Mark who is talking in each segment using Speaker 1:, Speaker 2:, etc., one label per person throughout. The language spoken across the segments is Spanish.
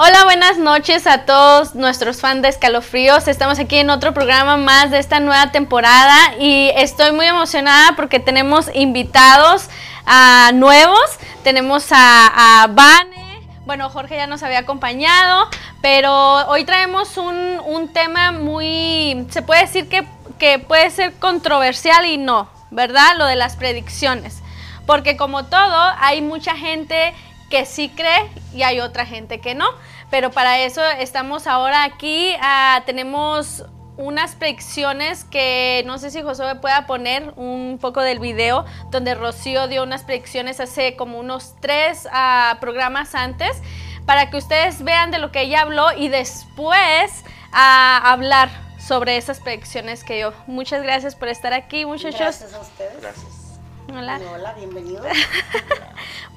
Speaker 1: Hola, buenas noches a todos nuestros fans de Escalofríos. Estamos aquí en otro programa más de esta nueva temporada y estoy muy emocionada porque tenemos invitados ah, nuevos. Tenemos a, a Vane, bueno, Jorge ya nos había acompañado, pero hoy traemos un, un tema muy, se puede decir que, que puede ser controversial y no, ¿verdad? Lo de las predicciones. Porque como todo, hay mucha gente que sí cree y hay otra gente que no. Pero para eso estamos ahora aquí. ah, tenemos unas predicciones que no sé si Josué pueda poner un poco del video donde Rocío dio unas predicciones hace como unos tres ah, programas antes para que ustedes vean de lo que ella habló y después ah, hablar sobre esas predicciones que dio. Muchas gracias por estar aquí, muchachos.
Speaker 2: Gracias a ustedes.
Speaker 3: Gracias.
Speaker 1: Hola.
Speaker 2: Hola, bienvenidos.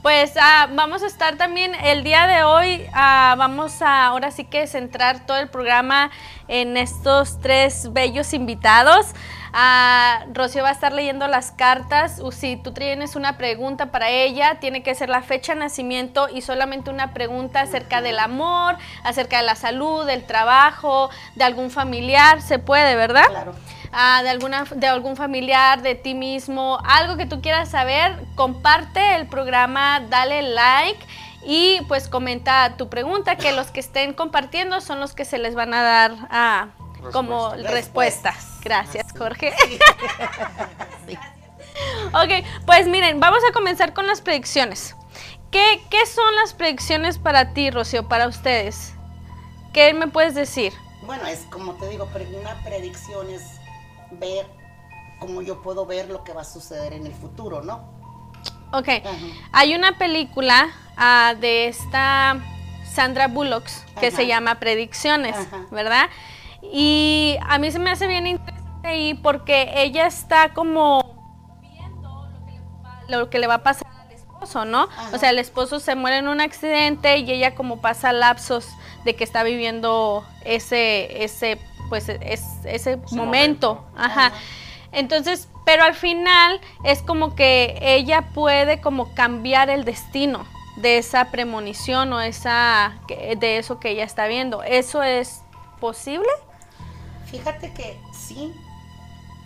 Speaker 1: Pues ah, vamos a estar también el día de hoy, ah, vamos a ahora sí que centrar todo el programa en estos tres bellos invitados. Ah, Rocío va a estar leyendo las cartas. O Si tú tienes una pregunta para ella, tiene que ser la fecha de nacimiento y solamente una pregunta acerca del amor, acerca de la salud, del trabajo, de algún familiar. Se puede, ¿verdad?
Speaker 2: Claro.
Speaker 1: Ah, de, alguna, de algún familiar, de ti mismo, algo que tú quieras saber, comparte el programa, dale like y pues comenta tu pregunta, que los que estén compartiendo son los que se les van a dar ah, como
Speaker 3: Respuestas.
Speaker 1: respuestas. Gracias, Jorge. ok, pues miren, vamos a comenzar con las predicciones. ¿Qué, ¿Qué son las predicciones para ti, Rocío, para ustedes? ¿Qué me puedes decir?
Speaker 2: Bueno, es como te digo, una predicción es ver cómo yo puedo ver lo que va a suceder en el futuro, ¿no?
Speaker 1: Ok,
Speaker 2: Ajá.
Speaker 1: hay una película ah, de esta Sandra Bullock que
Speaker 2: Ajá.
Speaker 1: se llama Predicciones,
Speaker 2: Ajá.
Speaker 1: ¿verdad? Y a mí se me hace bien interesante ahí porque ella está como viendo lo que le va, lo que le va a pasar al esposo, ¿no? O sea, el esposo se muere en un accidente y ella como pasa lapsos de que está viviendo ese, ese, pues, es, ese momento.
Speaker 3: momento.
Speaker 1: Ajá. Entonces, pero al final es como que ella puede como cambiar el destino de esa premonición o esa de eso que ella está viendo. ¿Eso es posible?
Speaker 2: Fíjate que sí,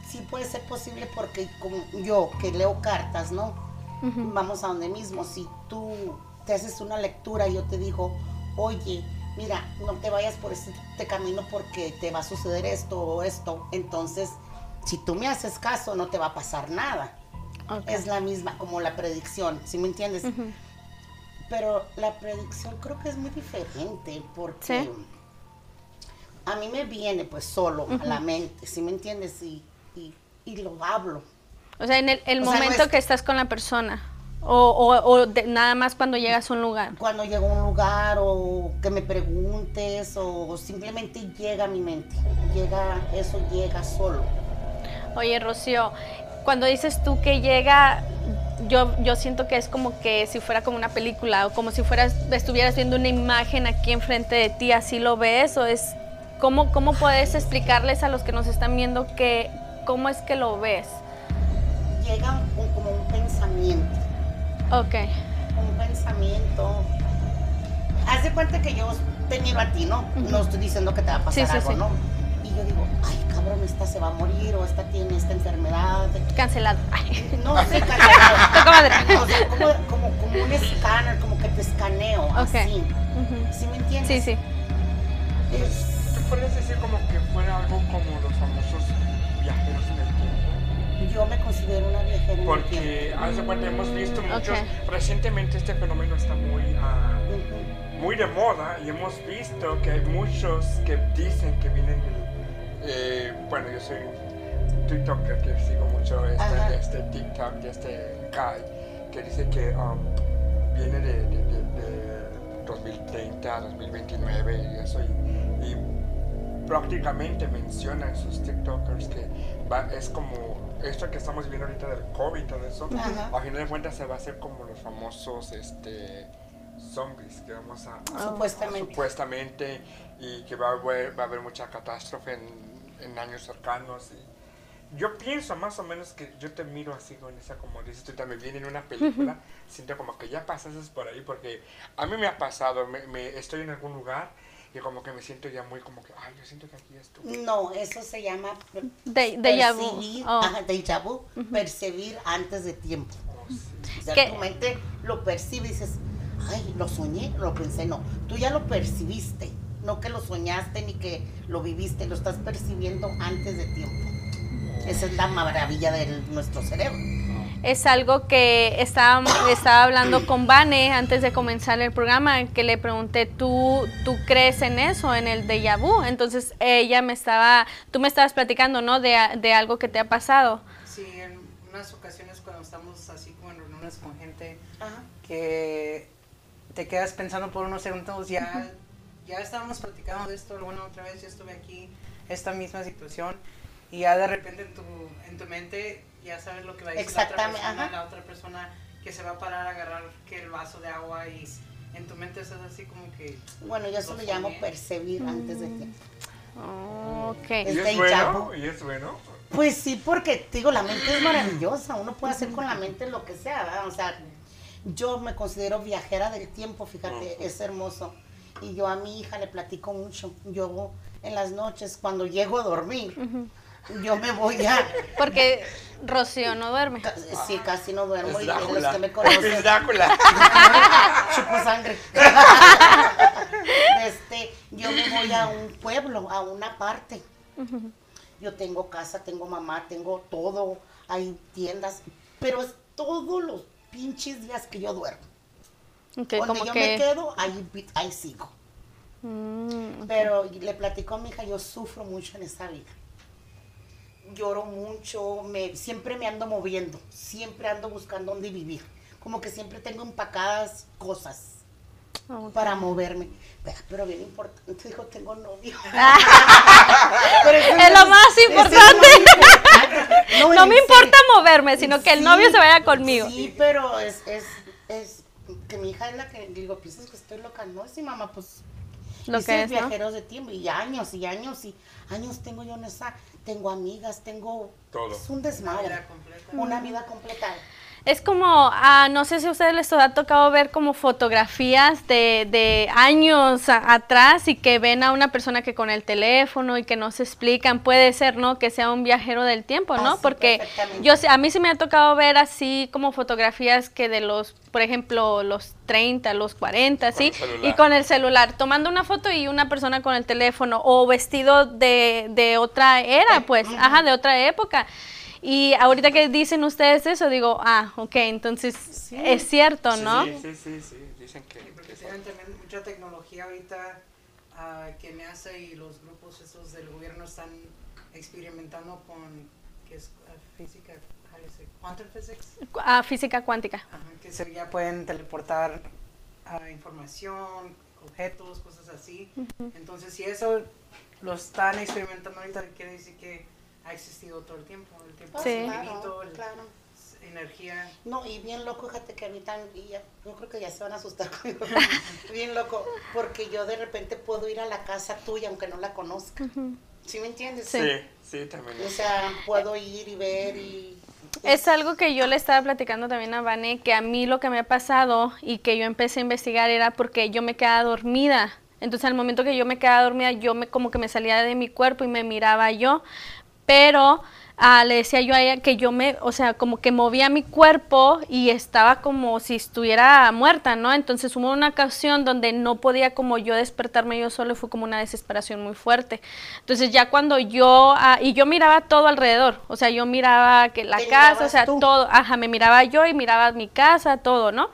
Speaker 2: sí puede ser posible porque como yo que leo cartas, ¿no? Vamos a donde mismo. Si tú te haces una lectura y yo te digo, oye, mira, no te vayas por este, camino porque te va a suceder esto o esto, entonces, si tú me haces caso, no te va a pasar nada. Es la misma como la predicción, ¿sí me entiendes? Pero la predicción creo que es muy diferente porque
Speaker 1: Sí.
Speaker 2: a mí me viene pues solo a la mente, ¿sí me entiendes? Y, y, y lo hablo.
Speaker 1: O sea, en el, el
Speaker 2: O sea, no
Speaker 1: momento
Speaker 2: es-
Speaker 1: que estás con la persona. O, o- o de- nada más cuando llegas a un lugar.
Speaker 2: Cuando llego a un lugar o que me preguntes o simplemente llega a mi mente, llega, eso llega solo.
Speaker 1: Oye, Rocío, cuando dices tú que llega, yo, yo siento que es como que si fuera como una película o como si fueras, estuvieras viendo una imagen aquí enfrente de ti, así lo ves, o es, ¿cómo, cómo puedes explicarles a los que nos están viendo que, cómo es que lo ves?
Speaker 2: Llega un- como un pensamiento.
Speaker 1: Ok,
Speaker 2: un pensamiento. Haz de cuenta que yo te miro a ti, ¿no? No estoy diciendo que te va a pasar
Speaker 1: Sí, sí,
Speaker 2: algo,
Speaker 1: sí.
Speaker 2: ¿no? Y yo digo, ay, cabrón, esta se va a morir o esta tiene esta enfermedad.
Speaker 1: cancelado. Ay,
Speaker 2: No sé, cancelado. O sea, como, como, como un escáner, como que te escaneo, así.
Speaker 1: Ujú.
Speaker 2: ¿Sí me entiendes?
Speaker 1: Sí, sí.
Speaker 2: Es-
Speaker 3: ¿Tú puedes decir como que fuera algo como los famosos viajeros en el tiempo?
Speaker 2: Yo me considero una viajera en el
Speaker 3: Porque, haz de cuenta, hemos visto muchos, recientemente este fenómeno está muy,
Speaker 2: Ujú.
Speaker 3: muy de moda y hemos visto que hay muchos que dicen que vienen del, eh, bueno, yo soy un TikToker que sigo mucho este, este TikTok de este guy que dice que um, viene de, de, de- de 2030 a 2029 y eso y, y prácticamente menciona en sus TikTokers que va, es como esto que estamos viviendo ahorita del COVID y todo eso,
Speaker 2: Ajá.
Speaker 3: a final de cuentas se va a hacer como los famosos este, zombies que vamos a,
Speaker 2: Supuestamente.
Speaker 3: supuestamente y que va a haber, va a haber mucha catástrofe en, en años cercanos y yo pienso más o menos que yo te miro así con esa, como dices tú también, viene en una película, siento como que ya pasaste por ahí, porque a mí me ha pasado, me, me- estoy en algún lugar y como que me siento ya muy como que, ay, yo siento que aquí estuve.
Speaker 2: No, eso se llama
Speaker 1: De,
Speaker 2: percibir,
Speaker 1: Oh.
Speaker 2: ajá, percibir antes de tiempo.
Speaker 3: Oh, sí.
Speaker 2: O sea,
Speaker 1: ¿Qué?
Speaker 2: tu mente lo percibe y dices, ay, lo soñé, lo pensé, no. Tú ya lo percibiste, no que lo soñaste ni que lo viviste, lo estás percibiendo antes de tiempo. Esa es la maravilla de nuestro cerebro.
Speaker 1: Es algo que estaba, estaba hablando con Vane antes de comenzar el programa, que le pregunté, ¿tú, ¿tú crees en eso, en el déjà vu? Entonces ella me estaba, tú me estabas platicando, ¿no? De, de algo que te ha pasado.
Speaker 4: Sí, en unas ocasiones cuando estamos así como en reuniones con gente
Speaker 2: Ajá.
Speaker 4: que te quedas pensando por unos segundos, ya, ya estábamos platicando de esto alguna otra vez, yo estuve aquí, esta misma situación, y ya de repente en tu, en tu mente ya sabes lo que va a decir la otra
Speaker 2: Exactamente,
Speaker 4: persona,
Speaker 2: ajá.
Speaker 4: la otra persona que se va a parar a agarrar que el vaso de agua y en tu mente estás así como que...
Speaker 2: Bueno, yo eso
Speaker 4: Lo
Speaker 2: llamo
Speaker 4: soñé.
Speaker 2: percibir antes de tiempo.
Speaker 1: Oh, ok.
Speaker 3: ¿Y
Speaker 2: Es
Speaker 3: es bueno? ¿Y es bueno?
Speaker 2: Pues sí, porque te digo, la mente es maravillosa, uno puede hacer con la mente lo que sea, ¿verdad? O sea, yo me considero viajera del tiempo, fíjate, es hermoso. Y yo a mi hija le platico mucho. Yo en las noches, cuando llego a dormir, yo me voy a...
Speaker 1: Porque Rocío no duerme.
Speaker 2: Sí, casi no duermo.
Speaker 3: Es
Speaker 2: Y los que me conocen,
Speaker 3: Es Drácula.
Speaker 2: chupo sangre. este, yo me voy a un pueblo, a una parte. Yo tengo casa, tengo mamá, tengo todo, hay tiendas, pero es todos los pinches días que yo duermo.
Speaker 1: Ok,
Speaker 2: Donde
Speaker 1: como
Speaker 2: yo
Speaker 1: que...
Speaker 2: me quedo, ahí, ahí sigo.
Speaker 1: Mm,
Speaker 2: Pero le platico a mi hija, yo sufro mucho en esta vida. Lloro mucho, me, siempre me ando moviendo, siempre ando buscando dónde vivir. Como que siempre tengo empacadas cosas
Speaker 1: ok.
Speaker 2: para moverme. Pero, bien importante, dijo, tengo novio.
Speaker 1: Ah.
Speaker 2: Pero
Speaker 1: Es lo más
Speaker 2: es
Speaker 1: importante. No me importa moverme, sino que el
Speaker 2: Sí,
Speaker 1: novio se vaya conmigo.
Speaker 2: Sí, pero es, es, es que mi hija es la que digo, piensas que estoy loca. No, sí, mamá, pues.
Speaker 1: Lo que es, ¿no?
Speaker 2: viajeros de tiempo y años y años y años tengo yo en esa. Tengo amigas, tengo.
Speaker 3: Todo.
Speaker 2: Es un
Speaker 4: Una
Speaker 2: desmadre.
Speaker 4: vida completa.
Speaker 2: Una vida completa.
Speaker 1: Es como, ah, no sé si a ustedes les ha tocado ver como fotografías de, de años a- atrás y que ven a una persona que con el teléfono y que no se explican, puede ser, ¿no? Que sea un viajero del tiempo, ¿no?
Speaker 2: Ah, sí,
Speaker 1: Porque yo a mí sí me ha tocado ver así como fotografías que de los, por ejemplo, los 30, los 40, ¿sí? Y con el celular, tomando una foto y una persona con el teléfono o vestido de, de otra era, pues, ajá, de otra época. Y ahorita que dicen ustedes eso, digo, ah, ok, entonces es cierto, ¿no?
Speaker 3: Sí, sí, sí, sí. Dicen que...
Speaker 4: Sí, porque
Speaker 3: que
Speaker 4: tienen también mucha tecnología ahorita ah, que NASA y los grupos esos del gobierno están experimentando con que es ah, física, say, quantum physics,
Speaker 1: Ah, física cuántica.
Speaker 4: Ajá, que se ya pueden teleportar ah, información, objetos, cosas así. Entonces, si eso lo están experimentando ahorita, quiere decir que ha existido todo el tiempo. El tiempo
Speaker 1: Sí.
Speaker 2: Claro,
Speaker 4: infinito, el-
Speaker 2: claro.
Speaker 4: energía.
Speaker 2: No, y bien loco, fíjate que ahorita, y ya, yo creo que ya se van a asustar conmigo. bien loco, porque yo de repente puedo ir a la casa tuya aunque no la conozca. ¿Sí me entiendes?
Speaker 1: Sí.
Speaker 3: Sí, sí, también.
Speaker 2: O sea, puedo ir y ver y...
Speaker 1: Es algo que yo le estaba platicando también a Vane, que a mí lo que me ha pasado y que yo empecé a investigar era porque yo me quedaba dormida. Entonces al momento que yo me quedaba dormida, yo me como que me salía de mi cuerpo y me miraba yo. Pero ah, le decía yo a ella que yo me, o sea, como que movía mi cuerpo y estaba como si estuviera muerta, ¿no? Entonces hubo una ocasión donde no podía como yo despertarme yo solo y fue como una desesperación muy fuerte. Entonces ya cuando yo, ah, y yo miraba todo alrededor, o sea, yo miraba que la casa, o sea,
Speaker 2: tú.
Speaker 1: todo, ajá, me miraba yo y miraba mi casa, todo, ¿no?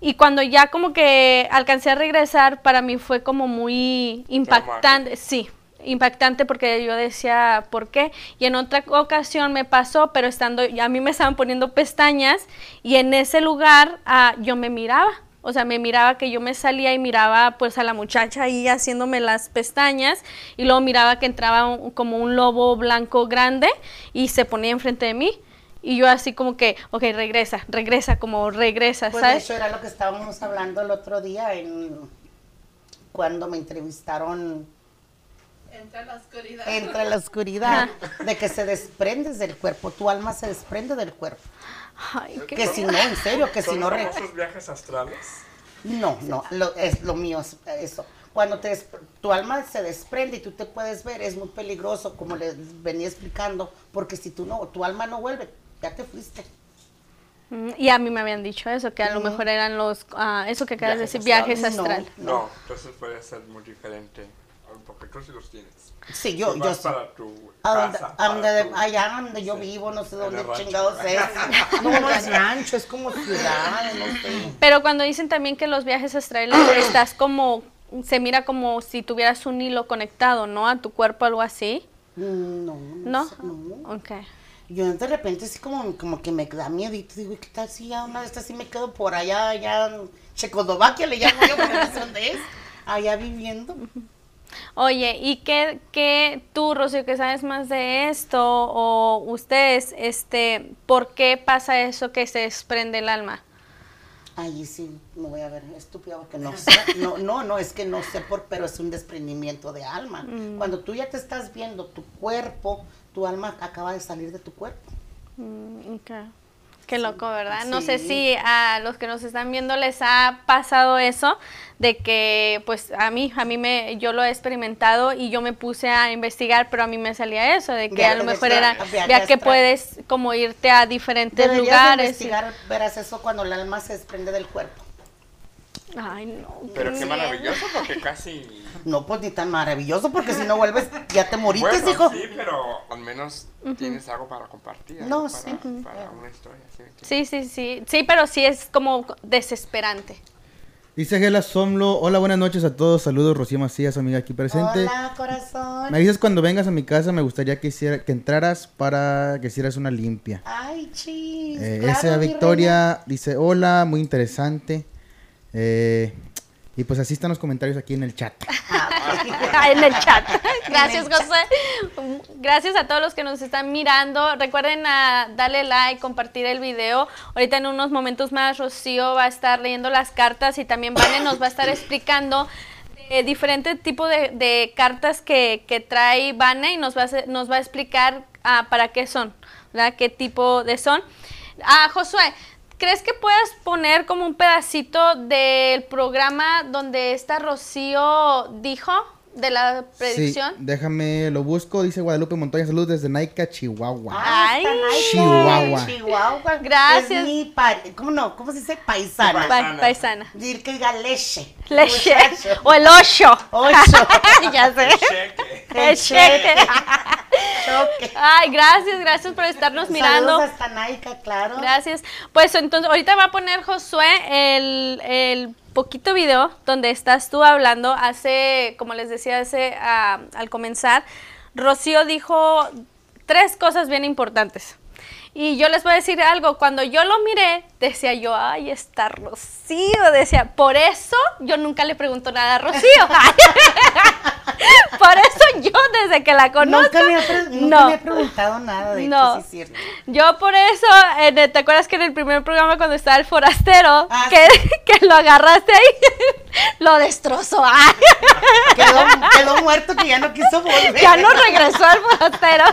Speaker 1: Y cuando ya como que alcancé a regresar, para mí fue como muy impactante, sí, impactante porque yo decía, ¿por qué? Y en otra ocasión me pasó, pero estando, a mí me estaban poniendo pestañas y en ese lugar ah, yo me miraba. O sea, me miraba que yo me salía y miraba pues a la muchacha ahí haciéndome las pestañas y luego miraba que entraba un- como un lobo blanco grande y se ponía enfrente de mí. Y yo así como que, ok, regresa, regresa, como regresa,
Speaker 2: Pues
Speaker 1: ¿sabes?
Speaker 2: hecho era lo que estábamos hablando el otro día en cuando me entrevistaron
Speaker 5: Entra la oscuridad.
Speaker 2: Entra la oscuridad, de que se desprendes del cuerpo, tu alma se desprende del cuerpo.
Speaker 1: Ay, qué
Speaker 2: Que si no, en serio, que si
Speaker 3: ¿Son
Speaker 2: no...
Speaker 3: viajes astrales?
Speaker 2: No, no, lo, es lo mío es eso. Cuando te, tu alma se desprende y tú te puedes ver, es muy peligroso, como les venía explicando, porque si tú no, tu alma no vuelve, ya te fuiste.
Speaker 1: Mm, Y a mí me habían dicho eso, que a lo mejor eran los, ah, eso que acabas de decir,
Speaker 3: Viajes
Speaker 1: viajes
Speaker 2: astrales. No,
Speaker 3: entonces puede ser muy diferente. Porque tú sí los tienes.
Speaker 2: Sí, yo, yo
Speaker 3: para tu
Speaker 2: A donde-
Speaker 3: casa,
Speaker 2: a donde-
Speaker 3: para tu-
Speaker 2: allá donde yo
Speaker 3: sí,
Speaker 2: vivo, no sé dónde chingados es. No, no es rancho, es como ciudad, no sé.
Speaker 1: Pero cuando dicen también que los viajes astrales estás como, se mira como si tuvieras un hilo conectado, ¿no? A tu cuerpo, algo así.
Speaker 2: Mm, No,
Speaker 1: ¿No?
Speaker 2: sé, no.
Speaker 1: Ok.
Speaker 2: Yo de repente así como, como que me da miedito, digo, ¿qué tal si ya una de estas sí me quedo por allá, allá en Checoslovaquia le llamo yo, porque no sé dónde es, allá viviendo?
Speaker 1: Oye, ¿y qué, qué tú, Rocío, que sabes más de esto, o ustedes, este, por qué pasa eso que se desprende el alma?
Speaker 2: Ahí sí, me voy a ver estúpida porque no sé, no, no, no, es que no sé por, pero es un desprendimiento de alma. Cuando tú ya te estás viendo tu cuerpo, tu alma acaba de salir de tu cuerpo.
Speaker 1: Mm, ok. Qué loco, ¿verdad? No sé si a los que nos están viendo les ha pasado eso de que pues a mí a mí me yo lo he experimentado y yo me puse a investigar, pero a mí me salía eso de que a lo mejor era ya que puedes como irte a diferentes
Speaker 2: Deberías de
Speaker 1: lugares.
Speaker 2: investigar, verás eso cuando el alma se desprende del cuerpo.
Speaker 1: Ay, no.
Speaker 3: Pero qué maravilloso porque casi...
Speaker 2: No, pues ni tan maravilloso, porque si no vuelves, ya te moriste,
Speaker 3: Bueno,
Speaker 2: hijo.
Speaker 3: sí, pero al menos tienes algo para compartir.
Speaker 2: No,
Speaker 3: para,
Speaker 2: sí.
Speaker 3: Para una historia, ¿sí?
Speaker 1: Sí, sí, sí. Sí, pero sí es como desesperante.
Speaker 6: Dice Gela Somlo, hola, buenas noches a todos, saludos Rocío Macías, amiga aquí presente.
Speaker 2: Hola, corazón.
Speaker 6: Me dices cuando vengas a mi casa, me gustaría que, hiciera, que entraras para que hicieras una limpia.
Speaker 2: Ay, chis.
Speaker 6: Eh,
Speaker 2: claro,
Speaker 6: esa Victoria dice, hola, muy interesante. Eh, y pues así están los comentarios aquí en el chat.
Speaker 1: en el chat. Gracias, José. Gracias a todos los que nos están mirando. Recuerden a darle like, compartir el video. Ahorita en unos momentos más Rocío va a estar leyendo las cartas y también Vane nos va a estar explicando eh, diferentes tipos de, de cartas que, que trae Vane y nos va a, nos va a explicar ah, para qué son, ¿verdad? ¿Qué tipo de son? Ah, Josué, ¿crees que puedas poner como un pedacito del programa donde esta Rocío dijo de la predicción?
Speaker 6: Sí, déjame, lo busco, dice Guadalupe Montoya, saludos desde Naica, Chihuahua.
Speaker 1: Ay,
Speaker 2: Ay,
Speaker 6: Chihuahua.
Speaker 2: Chihuahua.
Speaker 1: Gracias.
Speaker 2: Es mi pa- ¿Cómo no? ¿Cómo se dice? Paisana.
Speaker 1: Pa- paisana.
Speaker 2: Dir que diga leche.
Speaker 1: Leche. O el ocho.
Speaker 2: Ocho.
Speaker 1: ya sé.
Speaker 3: Cheque.
Speaker 1: El cheque.
Speaker 2: Choque.
Speaker 1: Ay, gracias, gracias por estarnos mirando.
Speaker 2: Saludos hasta Naica, claro.
Speaker 1: Gracias. Pues entonces, ahorita va a poner Josué el, el poquito video donde estás tú hablando. Hace, como les decía hace, ah, al comenzar, Rocío dijo tres cosas bien importantes. Y yo les voy a decir algo, cuando yo lo miré, decía yo, ay, está Rocío, decía, por eso yo nunca le pregunto nada a Rocío. por eso yo desde que la conozco,
Speaker 2: Nunca me ha, nunca
Speaker 1: no.
Speaker 2: me ha preguntado nada de
Speaker 1: No.
Speaker 2: hecho, sí es cierto.
Speaker 1: Yo por eso, ¿te acuerdas que en el primer programa cuando estaba el forastero,
Speaker 2: Ah,
Speaker 1: que, que lo agarraste ahí, lo destrozó?
Speaker 2: Quedó, quedó muerto que ya no quiso volver.
Speaker 1: ya no regresó el forastero.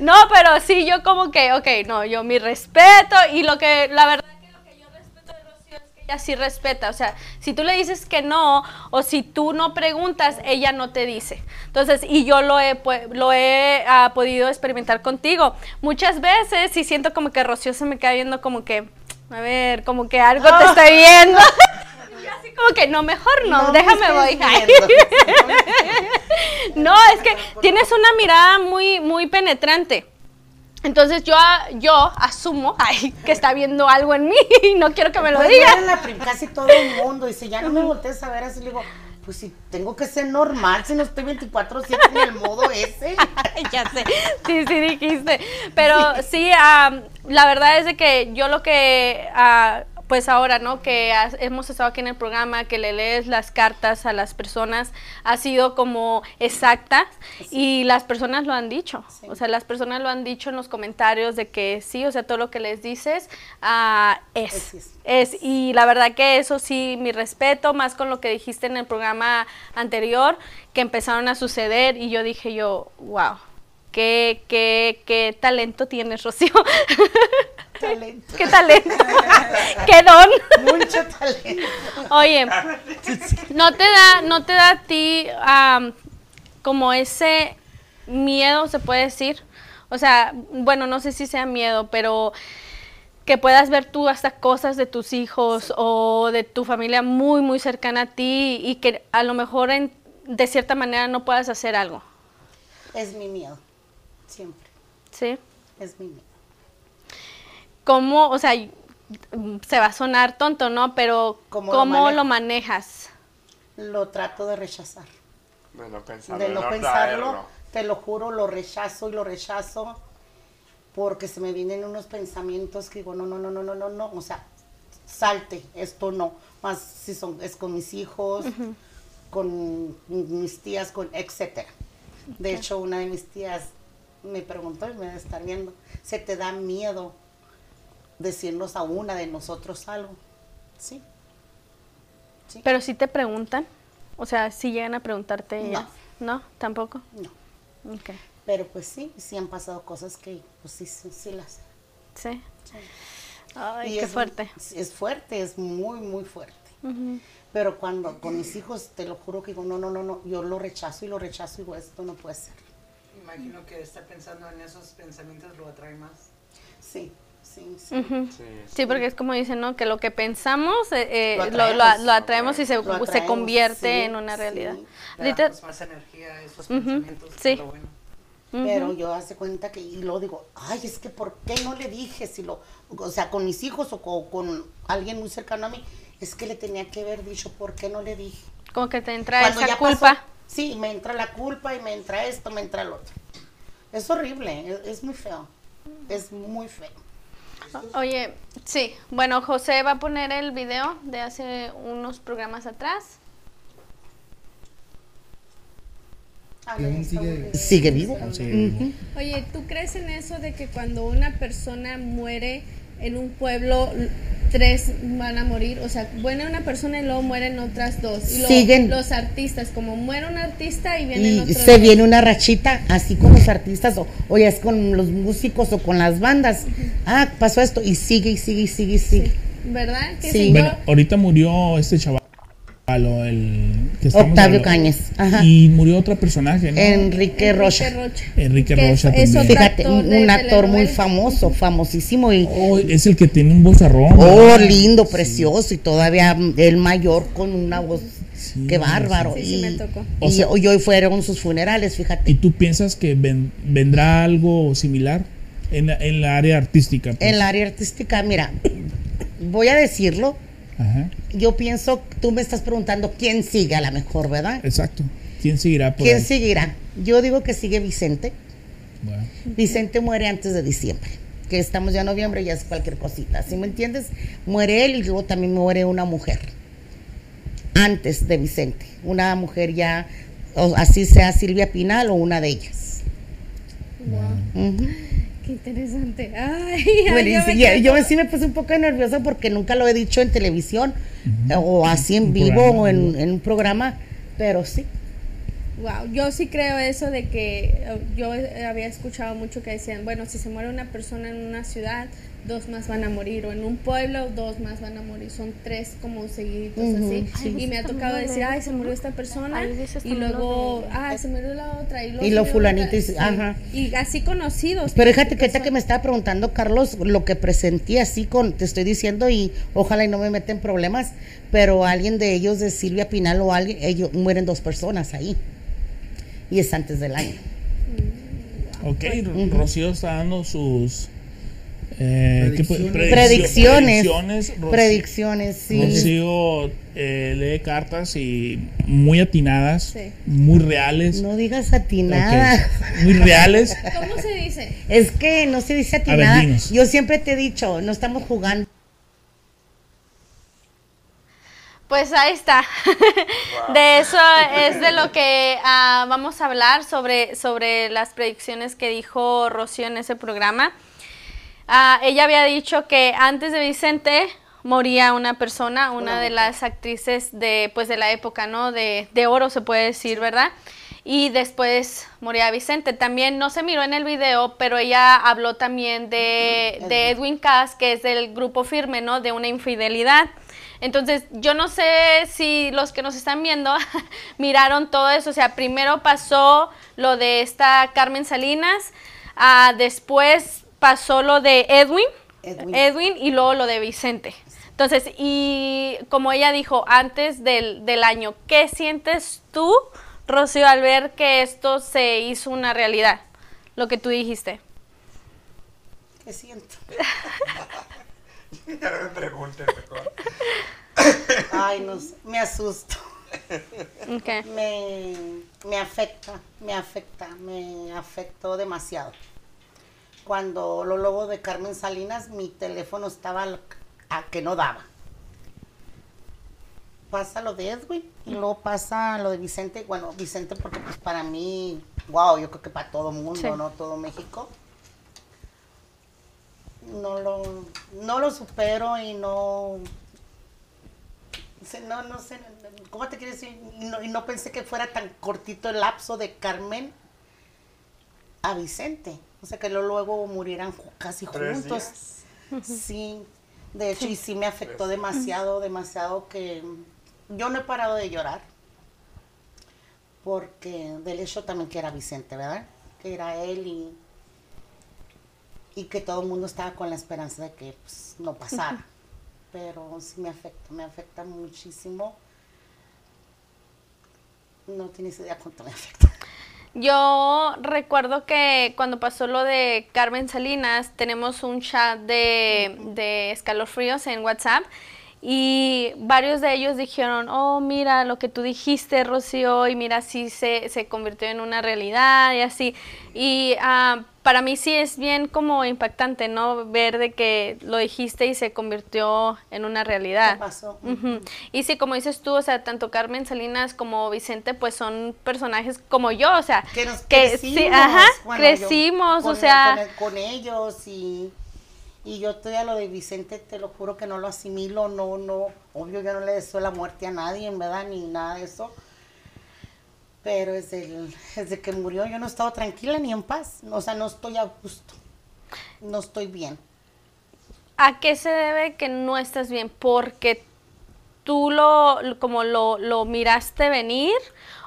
Speaker 1: No, pero sí, yo como que, ok, no, yo mi respeto y lo que, la verdad que lo que yo respeto de Rocío es que ella sí respeta. O sea, si tú le dices que no o si tú no preguntas, ella no te dice. Entonces, y yo lo he, lo he ah, podido experimentar contigo. Muchas veces sí siento como que Rocío se me queda viendo como que, a ver, como que algo te estoy viendo. Como que, no, mejor no,
Speaker 2: No me
Speaker 1: déjame voy. No, es que tienes una mirada muy, muy penetrante. Entonces yo, yo asumo ay, que está viendo algo en mí y no quiero que me lo
Speaker 2: Pues
Speaker 1: diga.
Speaker 2: la casi todo el mundo dice, ya no me voltees a ver así, le digo, pues si tengo que ser normal, si no estoy 24-7 en el modo ese.
Speaker 1: ya sé, sí, sí dijiste. Pero sí, la verdad es de que yo lo que, ah, pues ahora, ¿no? Que has- hemos estado aquí en el programa, que le lees las cartas a las personas, ha sido como exactas y las personas lo han dicho.
Speaker 2: Sí.
Speaker 1: O sea, las personas lo han dicho en los comentarios de que sí, o sea, todo lo que les dices ah, es.
Speaker 2: Es, es.
Speaker 1: Es, y la verdad que eso sí, mi respeto, más con lo que dijiste en el programa anterior, que empezaron a suceder y yo dije yo, wow, qué, qué, qué talento tienes, Rocío.
Speaker 2: Talento.
Speaker 1: qué talento. qué don.
Speaker 2: Mucho talento.
Speaker 1: Oye, ¿no te da, no te da a ti am, como ese miedo, se puede decir? O sea, bueno, no sé si sea miedo, pero que puedas ver tú hasta cosas de tus hijos o de tu familia muy, muy cercana a ti y que a lo mejor en- de cierta manera no puedas hacer algo.
Speaker 2: Es mi miedo. Siempre.
Speaker 1: ¿Sí?
Speaker 2: Es mi miedo.
Speaker 1: ¿Cómo, o sea, se va a sonar tonto, ¿no? Pero
Speaker 2: ¿Cómo
Speaker 1: ¿cómo,
Speaker 2: lo
Speaker 1: manejas?
Speaker 2: Lo trato de rechazar.
Speaker 3: De no pensarlo,
Speaker 2: de no
Speaker 3: no
Speaker 2: pensarlo,
Speaker 3: traerlo.
Speaker 2: te lo juro, lo rechazo y lo rechazo porque se me vienen unos pensamientos que digo, no, no, no, no, no, no, no, o sea, salte, esto no, más si son, es con mis hijos, con mis tías, con etcétera. De hecho, una de mis tías me preguntó y me debe estar viendo, ¿se te da miedo decirnos a una de nosotros algo? Sí. Sí.
Speaker 1: Pero si te preguntan, o sea, si llegan a preguntarte
Speaker 2: No.
Speaker 1: ellas. ¿No? ¿Tampoco?
Speaker 2: No.
Speaker 1: Ok.
Speaker 2: Pero pues sí, sí han pasado cosas que pues sí, sí, sí las
Speaker 1: Sí.
Speaker 2: Sí.
Speaker 1: Ay,
Speaker 2: Y
Speaker 1: qué
Speaker 2: es,
Speaker 1: fuerte.
Speaker 2: Es fuerte, es muy, muy fuerte. Pero cuando con mis hijos, te lo juro que digo, no, no, no, no, yo lo rechazo y lo rechazo y digo, esto no puede ser.
Speaker 4: Imagino que estar pensando en esos pensamientos lo atrae más.
Speaker 2: Sí, sí, sí.
Speaker 1: Ujú.
Speaker 3: Sí,
Speaker 1: Sí, porque es como dicen, ¿no? Que lo que pensamos eh, eh,
Speaker 2: Lo
Speaker 1: lo, lo-
Speaker 2: atraemos.
Speaker 1: lo atraemos y se,
Speaker 2: Lo
Speaker 1: se
Speaker 2: atraemos,
Speaker 1: convierte
Speaker 2: sí,
Speaker 1: en una
Speaker 2: sí.
Speaker 1: realidad.
Speaker 4: Le damos más energía a esos pensamientos.
Speaker 1: sí.
Speaker 4: Lo bueno.
Speaker 2: Pero yo hace cuenta que, y luego digo, ay, es que ¿por qué no le dije? Si lo, o sea, con mis hijos o con, con alguien muy cercano a mí, es que le tenía que haber dicho, ¿por qué no le dije?
Speaker 1: como que te entra
Speaker 2: Cuando
Speaker 1: esa culpa.
Speaker 2: pasó, sí, me entra la culpa y me entra esto, me entra el otro. Es horrible, es, es muy feo. Es muy feo.
Speaker 1: Oye, sí. Bueno, José va a poner el video de hace unos programas atrás.
Speaker 2: Muy bien.
Speaker 6: Sigue vivo.
Speaker 2: Ujú.
Speaker 5: Oye, ¿tú crees en eso de que cuando una persona muere en un pueblo, tres van a morir? O sea, muere una persona y luego mueren otras dos. Y luego
Speaker 2: Siguen.
Speaker 5: los artistas, como muere un artista y vienen
Speaker 2: Y
Speaker 5: otros
Speaker 2: se
Speaker 5: dos.
Speaker 2: viene una rachita, así con los artistas, o, o ya es con los músicos o con las bandas. Ah, pasó esto, y sigue, y sigue, y sigue, y sigue.
Speaker 5: ¿Verdad? Que
Speaker 2: Sí.
Speaker 7: Bueno, ahorita murió este chaval, o el que
Speaker 2: Octavio. Cañas, ajá.
Speaker 7: Y murió otro personaje, ¿no?
Speaker 2: Enrique
Speaker 5: Enrique
Speaker 2: Rocha.
Speaker 5: Rocha.
Speaker 7: Enrique
Speaker 5: que
Speaker 7: Rocha
Speaker 2: Fíjate, un, actor muy famoso, famosísimo, y
Speaker 7: Oh, es el que tiene un vozarrón.
Speaker 2: oh, lindo, precioso, y todavía el mayor con una voz,
Speaker 7: Sí,
Speaker 2: qué bárbaro.
Speaker 5: sí. Sí, sí,
Speaker 2: y,
Speaker 5: me tocó.
Speaker 7: O
Speaker 2: y
Speaker 7: sea-
Speaker 2: hoy hoy fueron sus funerales,
Speaker 7: ¿Y
Speaker 2: fíjate.
Speaker 7: tú piensas que ven- vendrá algo similar en la, en la área artística? pues?
Speaker 2: En el área artística, mira, voy a decirlo,
Speaker 7: Ajá,
Speaker 2: yo pienso, tú me estás preguntando quién sigue a lo mejor, ¿verdad?
Speaker 7: exacto. ¿Quién seguirá por
Speaker 2: ¿Quién
Speaker 7: ahí?
Speaker 2: seguirá? Yo digo que sigue Vicente.
Speaker 7: Bueno,
Speaker 2: Vicente muere antes de diciembre, que estamos ya en noviembre, ya es cualquier cosita, ¿sí me entiendes? Muere él y luego también muere una mujer, antes de Vicente, una mujer ya, o así sea Silvia Pinal o una de ellas. Ujú.
Speaker 5: Qué interesante. Ay,
Speaker 2: Bueno,
Speaker 5: ay, yo
Speaker 2: sí,
Speaker 5: me
Speaker 2: ya-
Speaker 5: quedo-
Speaker 2: yo sí me puse un poco nerviosa porque nunca lo he dicho en televisión o así en
Speaker 7: Un
Speaker 2: vivo
Speaker 7: programa,
Speaker 2: o en, en un programa, pero sí.
Speaker 5: Wow, yo sí creo eso de que eh, yo había escuchado mucho que decían, bueno, si se muere una persona en una ciudad, dos más van a morir, o en un pueblo, dos más van a morir, son tres como seguiditos así.
Speaker 2: sí.
Speaker 5: Y me ha tocado decir, ay, se murió esta persona, y luego,
Speaker 1: de-
Speaker 5: ah, se murió la otra, y luego,
Speaker 2: Y lo fulanito
Speaker 5: otra.
Speaker 2: y ajá.
Speaker 5: Y así conocidos.
Speaker 2: Pero fíjate que ahorita que me estaba preguntando, Carlos, lo que presentí así con, te estoy diciendo y ojalá y no me meten problemas, pero alguien de ellos, de Silvia Pinal o alguien, ellos mueren dos personas ahí. Y es antes del año.
Speaker 7: ok, Ro- Rocío está dando sus... eh, ¿qué puede-
Speaker 6: Predicciones.
Speaker 2: Predicciones.
Speaker 7: Predicciones. Rocío-
Speaker 2: Predicciones, sí.
Speaker 7: Rocío eh, lee cartas y muy atinadas,
Speaker 5: Sí.
Speaker 7: muy reales.
Speaker 2: No digas atinada.
Speaker 7: ok, Muy reales.
Speaker 5: ¿Cómo se dice?
Speaker 2: Es que no se dice atinada. Yo siempre te he dicho, no estamos jugando.
Speaker 1: Pues ahí está. De eso es de lo que ah, vamos a hablar sobre, sobre las predicciones que dijo Rocío en ese programa. Ah, ella había dicho que antes de Vicente moría una persona, una de las actrices de, pues, de la época, ¿no? De, de oro se puede decir, ¿verdad? Y después moría Vicente. También no se miró en el video, pero ella habló también de, de Edwin Cass, que es del grupo firme, ¿no? De una infidelidad. Entonces, yo no sé si los que nos están viendo miraron todo eso. O sea, primero pasó lo de esta Carmen Salinas, ah, después pasó lo de Edwin,
Speaker 2: Edwin.
Speaker 1: Edwin, y luego lo de Vicente. Entonces, y como ella dijo antes del, del año, ¿qué sientes tú, Rocío, al ver que esto se hizo una realidad? Lo que tú dijiste.
Speaker 2: ¿Qué siento?
Speaker 3: Ya no me preguntes mejor.
Speaker 2: Ay, no sé, me asusto.
Speaker 1: Ok.
Speaker 2: Me, me afecta, me afecta, me afectó demasiado. Cuando lo lobo de Carmen Salinas, mi teléfono estaba a que no daba. Pasa lo de Edwin y luego pasa lo de Vicente. Bueno, Vicente porque pues para mí, wow, yo creo que para todo mundo,
Speaker 1: Sí.
Speaker 2: ¿no? Todo México. No lo, no lo supero y no, no, no sé, ¿cómo te quiero decir? Y no, y no pensé que fuera tan cortito el lapso de Carmen a Vicente. O sea, que luego murieran casi juntos. Sí, de hecho, y sí me afectó demasiado, demasiado que yo no he parado de llorar. Porque del hecho también que era Vicente, ¿verdad? Que era él y, y que todo el mundo estaba con la esperanza de que pues, no pasara. Pero sí me afecta, me afecta muchísimo. No tienes idea cuánto me afecta.
Speaker 1: Yo recuerdo que cuando pasó lo de Carmen Salinas, tenemos un chat de, de escalofríos en WhatsApp y varios de ellos dijeron, oh, mira lo que tú dijiste, Rocío, y mira, sí se, se convirtió en una realidad y así. Y ah, para mí sí es bien como impactante, ¿no? Ver de que lo dijiste y se convirtió en una realidad.
Speaker 2: ¿Qué pasó?
Speaker 1: Ujú. Y sí, como dices tú, o sea, tanto Carmen Salinas como Vicente, pues son personajes como yo, o sea,
Speaker 2: que nos
Speaker 1: que
Speaker 2: crecimos,
Speaker 1: sí, ajá,
Speaker 2: bueno,
Speaker 1: crecimos, o
Speaker 2: con-
Speaker 1: sea,
Speaker 2: con, con ellos y, y yo todavía lo de Vicente te lo juro que no lo asimilo, no, no, obvio yo no le deseo la muerte a nadie, en verdad, ni nada de eso, pero desde, el- desde que murió yo no he estado tranquila ni en paz, o sea, no estoy a gusto, no estoy bien.
Speaker 1: ¿a qué se debe que no estás bien? Porque tú lo, como lo, lo miraste venir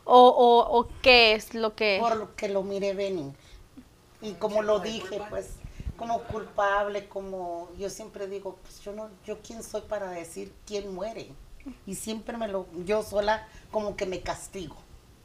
Speaker 1: o, o, o qué es lo que...
Speaker 2: por lo que lo miré venir. Y como lo dije, pues, como culpable, como yo siempre digo, pues yo no, yo quién soy para decir quién muere. Y siempre me lo, yo sola como que me castigo.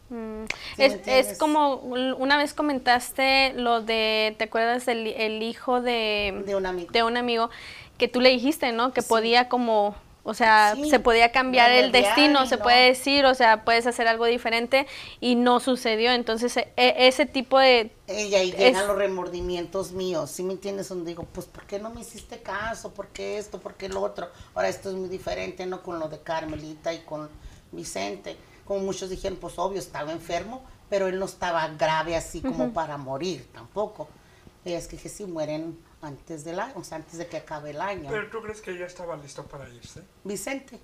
Speaker 1: Mm,
Speaker 2: ¿Sí me
Speaker 1: es, es como un- una vez comentaste lo de, ¿te acuerdas del el hijo de,
Speaker 2: De un amigo.
Speaker 1: de un amigo que tú le dijiste, ¿no? Que
Speaker 2: Sí.
Speaker 1: podía como, o sea,
Speaker 2: Sí,
Speaker 1: se podía cambiar el destino, se
Speaker 2: no.
Speaker 1: puede decir, o sea, puedes hacer algo diferente y no sucedió. Entonces, e- e- ese tipo de...
Speaker 2: Ella y llegan
Speaker 1: Es-
Speaker 2: los remordimientos míos, ¿sí me entiendes? Donde digo, pues, ¿por qué no me hiciste caso? ¿Por qué esto? ¿Por qué lo otro? Ahora esto es muy diferente, ¿no? Con lo de Carmelita y con Vicente. Como muchos dijeron, pues, obvio, estaba enfermo, pero él no estaba grave así como para morir tampoco. Es que, que sí mueren antes del año, o sea, antes de que acabe el año.
Speaker 3: Pero tú crees que ya estaba listo para irse?
Speaker 2: Vicente.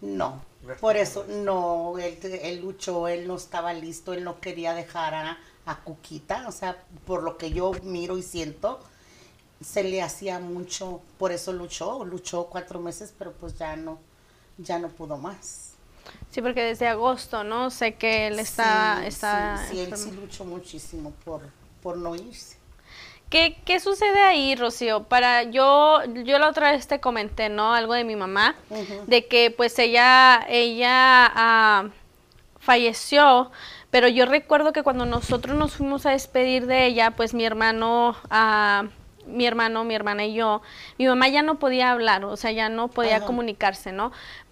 Speaker 2: No, por eso no, él, él luchó, él no estaba listo, él no quería dejar a, a Cuquita, o sea, por lo que yo miro y siento, se le hacía mucho, por eso luchó, luchó cuatro meses, pero pues ya no, ya no pudo más.
Speaker 1: Sí, porque desde agosto, ¿no? Sé que él está...
Speaker 2: Sí,
Speaker 1: está
Speaker 2: sí, sí, él
Speaker 1: enfermo.
Speaker 2: sí luchó muchísimo por, por no irse.
Speaker 1: ¿Qué, ¿Qué sucede ahí, Rocío? Para yo, yo la otra vez te comenté, ¿no? Algo de mi mamá, de que pues ella, ella ah, falleció, pero yo recuerdo que cuando nosotros nos fuimos a despedir de ella, pues mi hermano, ah, mi hermano, mi hermana y yo, mi mamá ya no podía hablar, o sea, ya no podía
Speaker 2: Ajá.
Speaker 1: comunicarse, ¿no?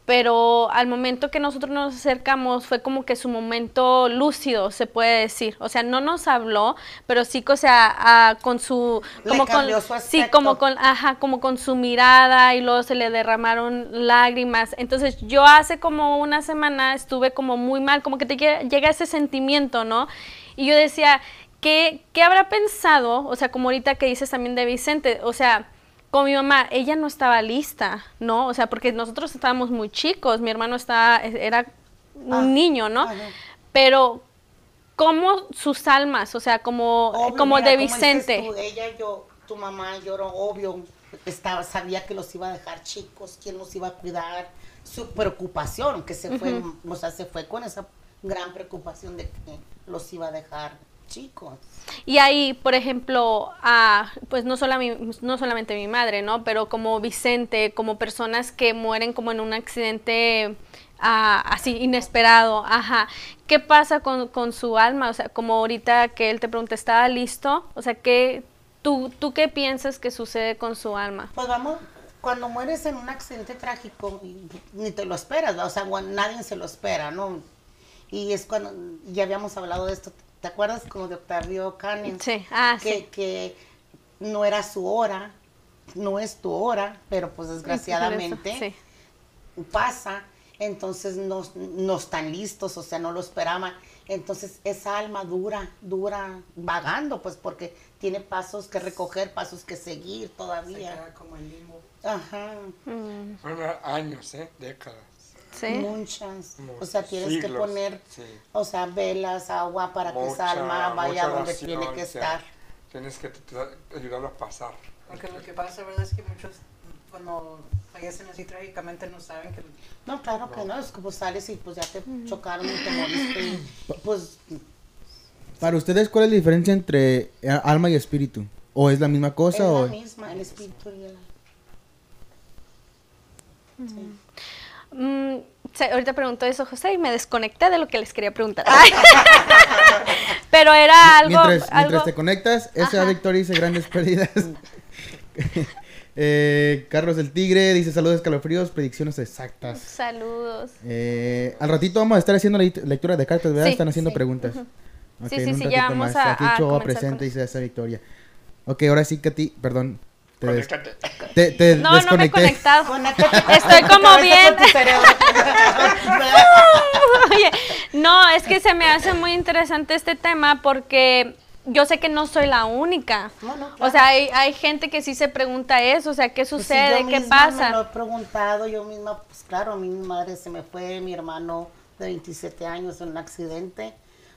Speaker 1: Pero al momento que nosotros nos acercamos fue como que su momento lúcido, se puede decir. O sea, no nos habló, pero sí, o sea, ah, con su...
Speaker 2: Le
Speaker 1: Como
Speaker 2: cambió
Speaker 1: con,
Speaker 2: su
Speaker 1: sí, como con, ajá, como con su mirada y luego se le derramaron lágrimas. Entonces yo hace como una semana estuve como muy mal, como que te lle- llega ese sentimiento, ¿no? Y yo decía, ¿qué, ¿qué habrá pensado? O sea, como ahorita que dices también de Vicente, o sea, con mi mamá, ella no estaba lista, ¿no? O sea, porque nosotros estábamos muy chicos, mi hermano estaba, era un
Speaker 2: Ah,
Speaker 1: niño, ¿no? Pero, ¿cómo sus almas, o sea, como,
Speaker 2: Obvio,
Speaker 1: como
Speaker 2: mira,
Speaker 1: de
Speaker 2: como
Speaker 1: Vicente?
Speaker 2: tú, ella, yo, tu mamá lloró, obvio, estaba, sabía que los iba a dejar chicos, quién los iba a cuidar, su preocupación, que se fue, o sea, se fue con esa gran preocupación de que los iba a dejar chicos.
Speaker 1: Y ahí, por ejemplo, ah, pues no, sola mi- no solamente mi madre, ¿no? Pero como Vicente, como personas que mueren como en un accidente ah, así inesperado, ajá. ¿Qué pasa con, con su alma? O sea, como ahorita que él te pregunta, ¿estaba listo? O sea, ¿qué, tú, ¿tú qué piensas que sucede con su alma?
Speaker 2: Pues vamos, cuando mueres en un accidente trágico, ni te lo esperas, o sea, nadie se lo espera, ¿no? Y es cuando, ya habíamos hablado de esto, ¿te acuerdas como de Octavio Canning?
Speaker 1: Sí, ah,
Speaker 2: que,
Speaker 1: sí.
Speaker 2: que no era su hora, no es tu hora, pero pues desgraciadamente
Speaker 1: Sí.
Speaker 2: pasa, entonces no, no están listos, o sea, no lo esperaban. Entonces esa alma dura, dura, vagando, pues porque tiene pasos que recoger, pasos que seguir
Speaker 4: Se
Speaker 2: todavía.
Speaker 4: queda como en limbo.
Speaker 2: Ajá,
Speaker 1: Mm,
Speaker 3: Fueron años, ¿eh? Décadas.
Speaker 1: Sí.
Speaker 2: muchas. O sea, tienes que poner,
Speaker 3: sí.
Speaker 2: o sea, velas, agua para que esa alma vaya donde
Speaker 3: oración,
Speaker 2: tiene que
Speaker 3: o sea,
Speaker 2: estar.
Speaker 3: Tienes que ayudarlo a pasar.
Speaker 4: Porque lo que pasa, ¿verdad? Es que muchos, cuando fallecen así trágicamente, no saben que
Speaker 2: No, claro que no, es como sales y pues ya te chocaron y te moriste y pues
Speaker 6: Para ustedes, ¿cuál es la diferencia entre eh, alma y espíritu? ¿O es la misma
Speaker 2: es
Speaker 6: cosa?
Speaker 2: la
Speaker 6: o...
Speaker 2: misma, el espíritu y el... Sí.
Speaker 1: Mm, ahorita preguntó eso José y me desconecté de lo que les quería preguntar. Pero era algo...
Speaker 6: mientras,
Speaker 1: algo
Speaker 6: mientras te conectas, esa
Speaker 1: Ajá.
Speaker 6: Victoria dice grandes pérdidas. Eh, Carlos el Tigre dice saludos escalofríos, predicciones exactas.
Speaker 1: Saludos.
Speaker 6: Eh, al ratito vamos a estar haciendo la lectura de cartas, ¿verdad?
Speaker 1: Sí,
Speaker 6: Están haciendo
Speaker 2: sí.
Speaker 6: preguntas.
Speaker 1: Sí, sí, sí, ya vamos
Speaker 6: más.
Speaker 1: a-
Speaker 6: Aquí
Speaker 1: a
Speaker 6: Choa
Speaker 1: comenzar
Speaker 6: presente dice esa Victoria. Ok, ahora sí, Katy, perdón. Te, des-
Speaker 3: Conéctate.
Speaker 6: te, te
Speaker 1: No, no me he conectado.
Speaker 2: Conéctate
Speaker 1: Estoy como bien. Oye, no, es que se me hace muy interesante este tema porque yo sé que no soy la única.
Speaker 2: No, no,
Speaker 1: O sea, hay, hay gente que sí se pregunta eso, o sea, ¿qué
Speaker 2: Pues
Speaker 1: sucede?
Speaker 2: yo
Speaker 1: ¿Qué
Speaker 2: misma Me lo
Speaker 1: pasa?
Speaker 2: he preguntado, yo misma, pues claro, a mí mi madre se me fue, mi hermano de 27 años en un accidente.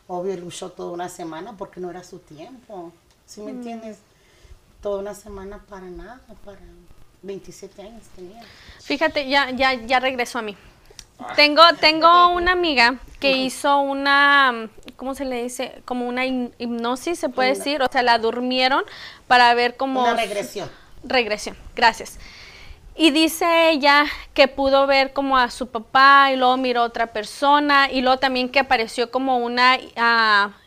Speaker 2: Obvio, luchó toda una semana porque no era su tiempo. ¿Sí
Speaker 1: Mm.
Speaker 2: me entiendes? Toda una semana para nada, para 27 años tenía.
Speaker 1: Fíjate, ya, ya, ya regresó a mí. Tengo, tengo una amiga que hizo una, ¿cómo se le dice? Como una hipnosis, se puede decir. O sea, la durmieron para ver cómo...
Speaker 2: Una regresión.
Speaker 1: Regresión, gracias. Y dice ella que pudo ver como a su papá y luego miró a otra persona y luego también que apareció como una ah, in-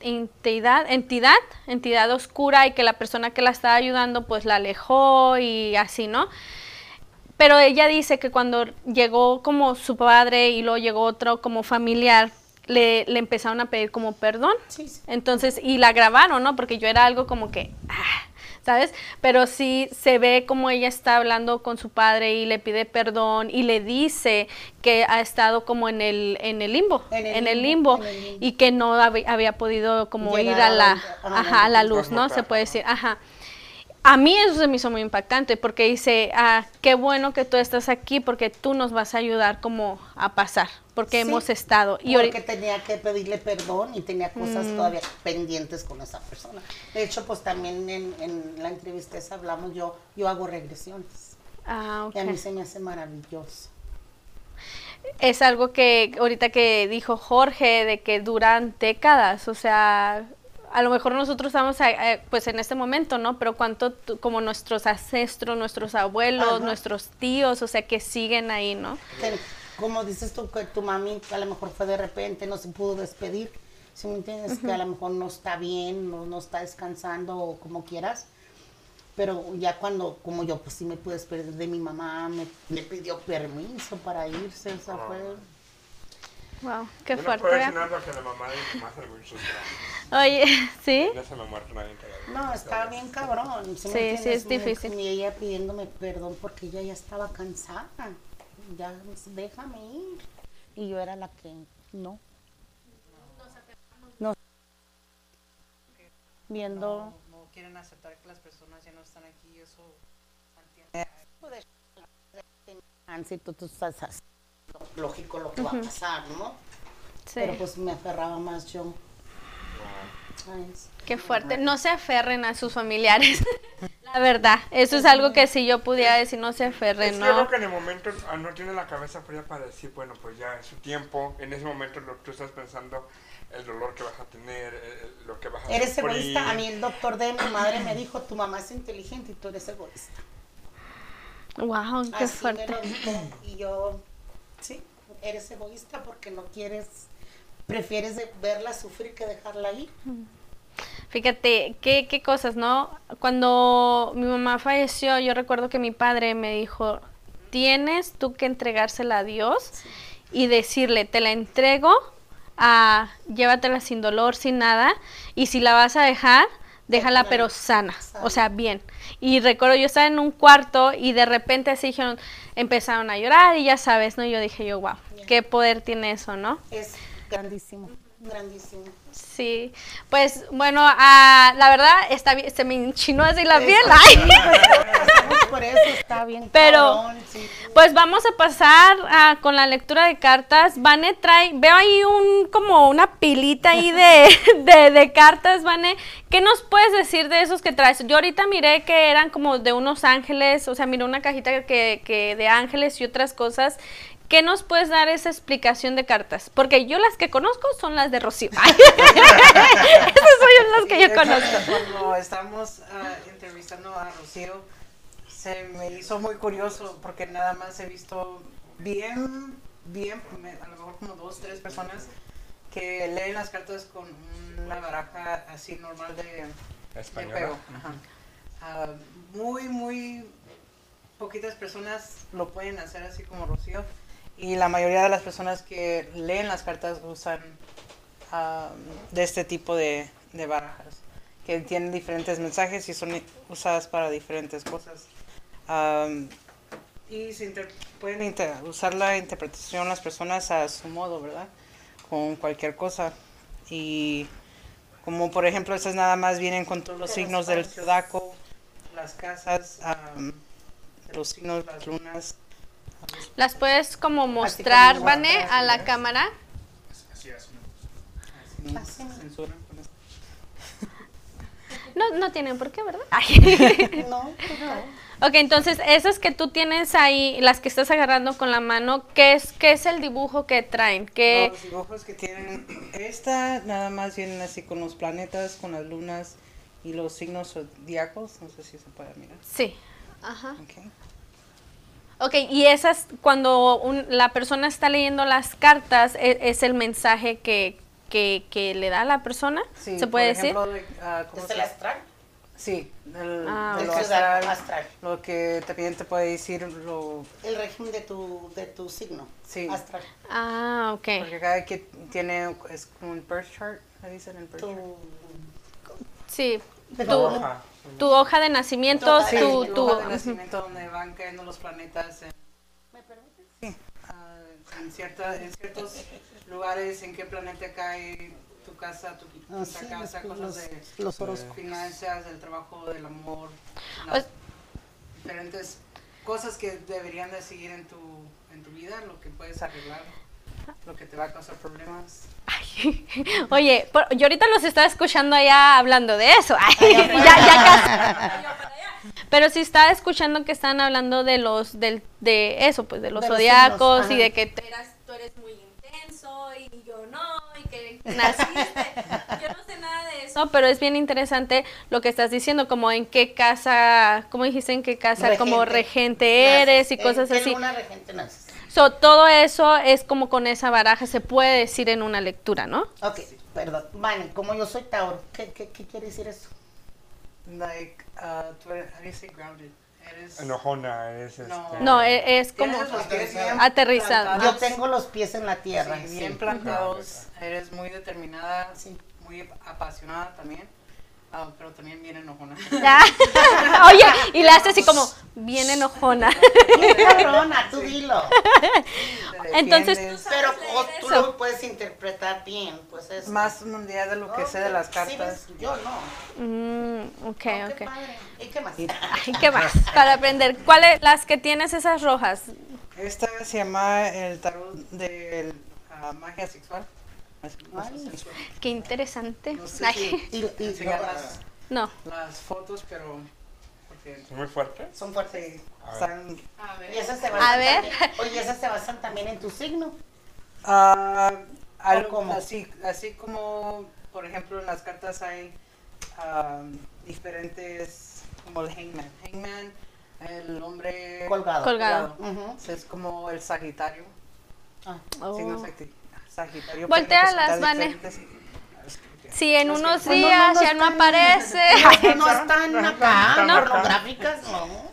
Speaker 1: entidad, entidad, entidad oscura y que la persona que la estaba ayudando pues la alejó y así, ¿no? Pero ella dice que cuando llegó como su padre y luego llegó otro como familiar, le, le empezaron a pedir como perdón.
Speaker 2: Sí, sí.
Speaker 1: Entonces, y la grabaron, ¿no? Porque yo era algo como que, ah, ¿sabes? Pero sí se ve como ella está hablando con su padre y le pide perdón y le dice que ha estado como en el, en el limbo,
Speaker 2: En el
Speaker 1: en el
Speaker 2: limbo,
Speaker 1: limbo,
Speaker 2: en el limbo.
Speaker 1: y que no había, había podido como
Speaker 2: Llegar
Speaker 1: ir a
Speaker 2: a
Speaker 1: la,
Speaker 2: donde- ajá,
Speaker 1: ajá, a la luz, ¿no? Se puede decir, ajá. A mí eso se me hizo muy impactante porque dice, ah, qué bueno que tú estás aquí porque tú nos vas a ayudar como a pasar, porque
Speaker 2: Sí,
Speaker 1: hemos estado. Y
Speaker 2: porque tenía que pedirle perdón y tenía cosas
Speaker 1: Mm.
Speaker 2: todavía pendientes con esa persona. De hecho, pues también en, en la entrevista esa hablamos, yo, yo hago regresiones.
Speaker 1: ah,
Speaker 2: Y a mí se me hace maravilloso.
Speaker 1: es algo que ahorita que dijo Jorge de que duran décadas, o sea, a lo mejor nosotros estamos eh, pues en este momento, ¿no? Pero cuánto como nuestros ancestros, nuestros abuelos,
Speaker 2: Ajá.
Speaker 1: nuestros tíos, o sea, que siguen ahí, ¿no?
Speaker 2: Que, como dices tú, que tu mami a lo mejor fue de repente, no se pudo despedir. Si me entiendes, que a lo mejor no está bien, no, no está descansando o como quieras. Pero ya cuando, como yo, pues sí me pude despedir de mi mamá, me, me pidió permiso para irse, o sea, fue...
Speaker 1: Wow, qué
Speaker 3: Yo no
Speaker 1: fuerte.
Speaker 3: puedo decir nada que la mamá de mi mamá.
Speaker 1: Oye, ¿sí?
Speaker 3: Ya se me muerto nadie.
Speaker 2: No, estaba bien cabrón. ¿sí
Speaker 1: Sí, sí, es difícil.
Speaker 2: Y ella pidiéndome perdón porque ella ya estaba cansada. Ya, pues, déjame ir. Y yo era la que no. No. Viendo.
Speaker 4: No, no quieren aceptar que las personas ya no están aquí y eso mantiene
Speaker 2: Si tú, tú estás lógico lo que va a pasar, ¿no?
Speaker 1: Sí.
Speaker 2: Pero pues me aferraba más yo.
Speaker 1: Qué fuerte. No se aferren a sus familiares. La verdad, eso es algo que si yo pudiera decir, no se
Speaker 3: Es
Speaker 1: aferren,
Speaker 3: que yo creo
Speaker 1: ¿no?
Speaker 3: que en el momento ah, no tiene la cabeza fría para decir, bueno, pues ya es su tiempo. En ese momento lo, tú estás pensando el dolor que vas a tener, el- el- lo que vas a
Speaker 2: Eres
Speaker 3: sufrir.
Speaker 2: egoísta. A mí el doctor de mi madre me dijo, tu mamá es inteligente y tú eres egoísta.
Speaker 1: Wow, qué
Speaker 2: Así me
Speaker 1: fuerte.
Speaker 2: lo dijo. Y yo, sí, eres egoísta porque no quieres, prefieres verla sufrir que dejarla ir.
Speaker 1: Fíjate, qué, qué cosas, ¿no? Cuando mi mamá falleció, yo recuerdo que mi padre me dijo, tienes tú que entregársela a Dios y decirle, te la entrego, a, llévatela sin dolor, sin nada, y si la vas a dejar, déjala pero sana, o sea, bien. Y recuerdo, yo estaba en un cuarto y de repente así dijeron, empezaron a llorar y ya sabes, ¿no? Yo dije yo, wow, qué poder tiene eso, ¿no?
Speaker 2: Es grandísimo, grandísimo.
Speaker 1: Sí, pues bueno, ah, la verdad está bien, se me enchinó así la piel. ay.
Speaker 2: Por eso, está bien.
Speaker 1: Pero-
Speaker 2: cabrón, sí.
Speaker 1: Pues vamos a pasar ah, con la lectura de cartas. Vane trae, veo ahí un como una pilita ahí de, de, de cartas, Vane. ¿Qué nos puedes decir de esos que traes? Yo ahorita miré que eran como de unos ángeles, o sea, miré una cajita que, que de ángeles y otras cosas. ¿Qué nos puedes dar esa explicación de cartas? Porque yo las que conozco son las de Rocío. Ay. Esas son las que yo conozco.
Speaker 4: Cuando estamos ah, entrevistando a Rocío, se me hizo muy curioso porque nada más he visto bien, bien, a lo mejor como dos, tres personas que leen las cartas con una baraja así normal de, de
Speaker 3: Española.
Speaker 4: Ajá. Ah, muy, muy poquitas personas lo pueden hacer así como Rocío. Y la mayoría de las personas que leen las cartas usan ah, de este tipo de, de barajas, que tienen diferentes mensajes y son usadas para diferentes cosas. Am, y se inter- pueden inter- usar la interpretación las personas a su modo, ¿verdad? Con cualquier cosa. Y como por ejemplo, estas nada más vienen con todos los signos del zodiaco, las casas, am, los signos, las lunas.
Speaker 1: ¿Las puedes como mostrar,
Speaker 2: como
Speaker 1: Vane, a la
Speaker 2: ¿ves?
Speaker 1: cámara?
Speaker 4: Así no.
Speaker 1: No, tienen por qué, ¿verdad? Ay.
Speaker 2: No, no.
Speaker 1: ok, entonces esas que tú tienes ahí, las que estás agarrando con la mano, ¿qué es, qué es el dibujo que traen? ¿Qué,
Speaker 4: Los dibujos que tienen, esta nada más vienen así con los planetas, con las lunas y los signos zodiacos, no sé si se puede mirar.
Speaker 1: Sí. Ajá.
Speaker 4: Okay.
Speaker 1: Ok, y esas, cuando un- la persona está leyendo las cartas, e- es, el mensaje que, que, que le da a la persona,
Speaker 4: Sí,
Speaker 1: ¿se puede
Speaker 4: por
Speaker 1: decir?
Speaker 4: ejemplo, ah, ¿cómo
Speaker 2: ¿Es
Speaker 4: se
Speaker 2: el astral?
Speaker 4: Sí, el,
Speaker 1: Ah,
Speaker 2: El
Speaker 4: astral,
Speaker 2: astral.
Speaker 4: lo que también te puede decir lo...
Speaker 2: El régimen de tu, de tu signo.
Speaker 4: Sí.
Speaker 2: Astral.
Speaker 1: Ah, ok.
Speaker 4: Porque cada que tiene, es como un birth chart, le dicen el birth
Speaker 2: Tu,
Speaker 4: chart.
Speaker 1: Sí. Tu,
Speaker 2: tu-.
Speaker 1: Tu hoja de nacimiento,
Speaker 2: Tu hoja
Speaker 4: Sí,
Speaker 2: de
Speaker 1: tu, tu-
Speaker 4: hoja de nacimiento donde van cayendo los planetas en,
Speaker 2: ¿Me permites?
Speaker 4: sí, ah, en, cierta, en ciertos lugares, en qué planeta cae tu casa, tu, tu
Speaker 2: Ah, sí,
Speaker 4: casa,
Speaker 2: los-
Speaker 4: cosas
Speaker 2: los-
Speaker 4: de
Speaker 2: los horóscopos.
Speaker 4: finanzas, del trabajo, del amor, las diferentes cosas que deberían de seguir en tu, en tu vida, lo que puedes arreglar, lo que te va a causar problemas.
Speaker 1: Ay, Oye, por- yo ahorita los estaba escuchando allá hablando de eso. Ay, ya, ya casi. Pero sí estaba escuchando que están hablando de los, del, de eso, pues de los zodiacos y de que tú eras, tú eres muy intenso y yo no, y que naciste. Yo no sé nada de eso, pero es bien interesante lo que estás diciendo, como en qué casa, como dijiste, en qué casa como regente eres y
Speaker 2: Naces.
Speaker 1: cosas
Speaker 2: ¿En
Speaker 1: así.
Speaker 2: luna regente naces?
Speaker 1: So, todo eso es como con esa baraja se puede decir en una lectura, ¿no?
Speaker 2: Ok, perdón. Vale, como yo soy Tauro, ¿qué, qué, qué quiere decir eso?
Speaker 4: like, uh, tú eres- how do you say grounded? Eres...
Speaker 3: Enojona es este.
Speaker 4: No.
Speaker 1: E- es, como
Speaker 4: pies bien
Speaker 1: aterrizado.
Speaker 2: Yo tengo los pies en la tierra.
Speaker 4: Sí,
Speaker 2: sí.
Speaker 4: bien plantados, eres muy determinada, muy apasionada también, ah, pero también bien enojona.
Speaker 1: Oye, y la hace así como bien enojona.
Speaker 2: Bien cabrona, tú dilo.
Speaker 1: Entonces-.
Speaker 2: Pero o tú lo puedes interpretar bien, pues es
Speaker 4: más mundial de lo que sé de las
Speaker 2: Sí,
Speaker 4: cartas.
Speaker 2: ves, yo no.
Speaker 1: Mm, ok,
Speaker 2: No, qué
Speaker 1: ok.
Speaker 2: padre. ¿Y qué más?
Speaker 1: Ay, ¿Qué más? Para aprender. ¿Cuáles las que tienes esas rojas?
Speaker 4: Esta se llama el tarot de la magia sexual.
Speaker 2: Ay.
Speaker 1: Qué interesante.
Speaker 4: No sé si
Speaker 2: Y, y-
Speaker 4: enseñar las,
Speaker 1: no.
Speaker 4: las fotos, pero porque
Speaker 3: ¿Es muy fuerte?
Speaker 2: son fuertes.
Speaker 3: A ver.
Speaker 2: Y esas se
Speaker 1: A
Speaker 2: basan
Speaker 1: ver.
Speaker 2: también- Oye, esas se basan también en tu signo.
Speaker 4: Ah, algo
Speaker 2: cómo?
Speaker 4: Así, así como, por ejemplo, en las cartas hay ah, diferentes, como el hangman. Hangman, el hombre
Speaker 2: Colgado.
Speaker 4: Es como el sagitario.
Speaker 2: Ah.
Speaker 1: Oh.
Speaker 4: signo sagitario.
Speaker 1: Vane.
Speaker 4: representar diferentes-
Speaker 1: Si en unos días
Speaker 2: no
Speaker 1: ya no
Speaker 2: están-
Speaker 1: aparece.
Speaker 2: No están acá,
Speaker 3: No.
Speaker 2: pornográficas, no.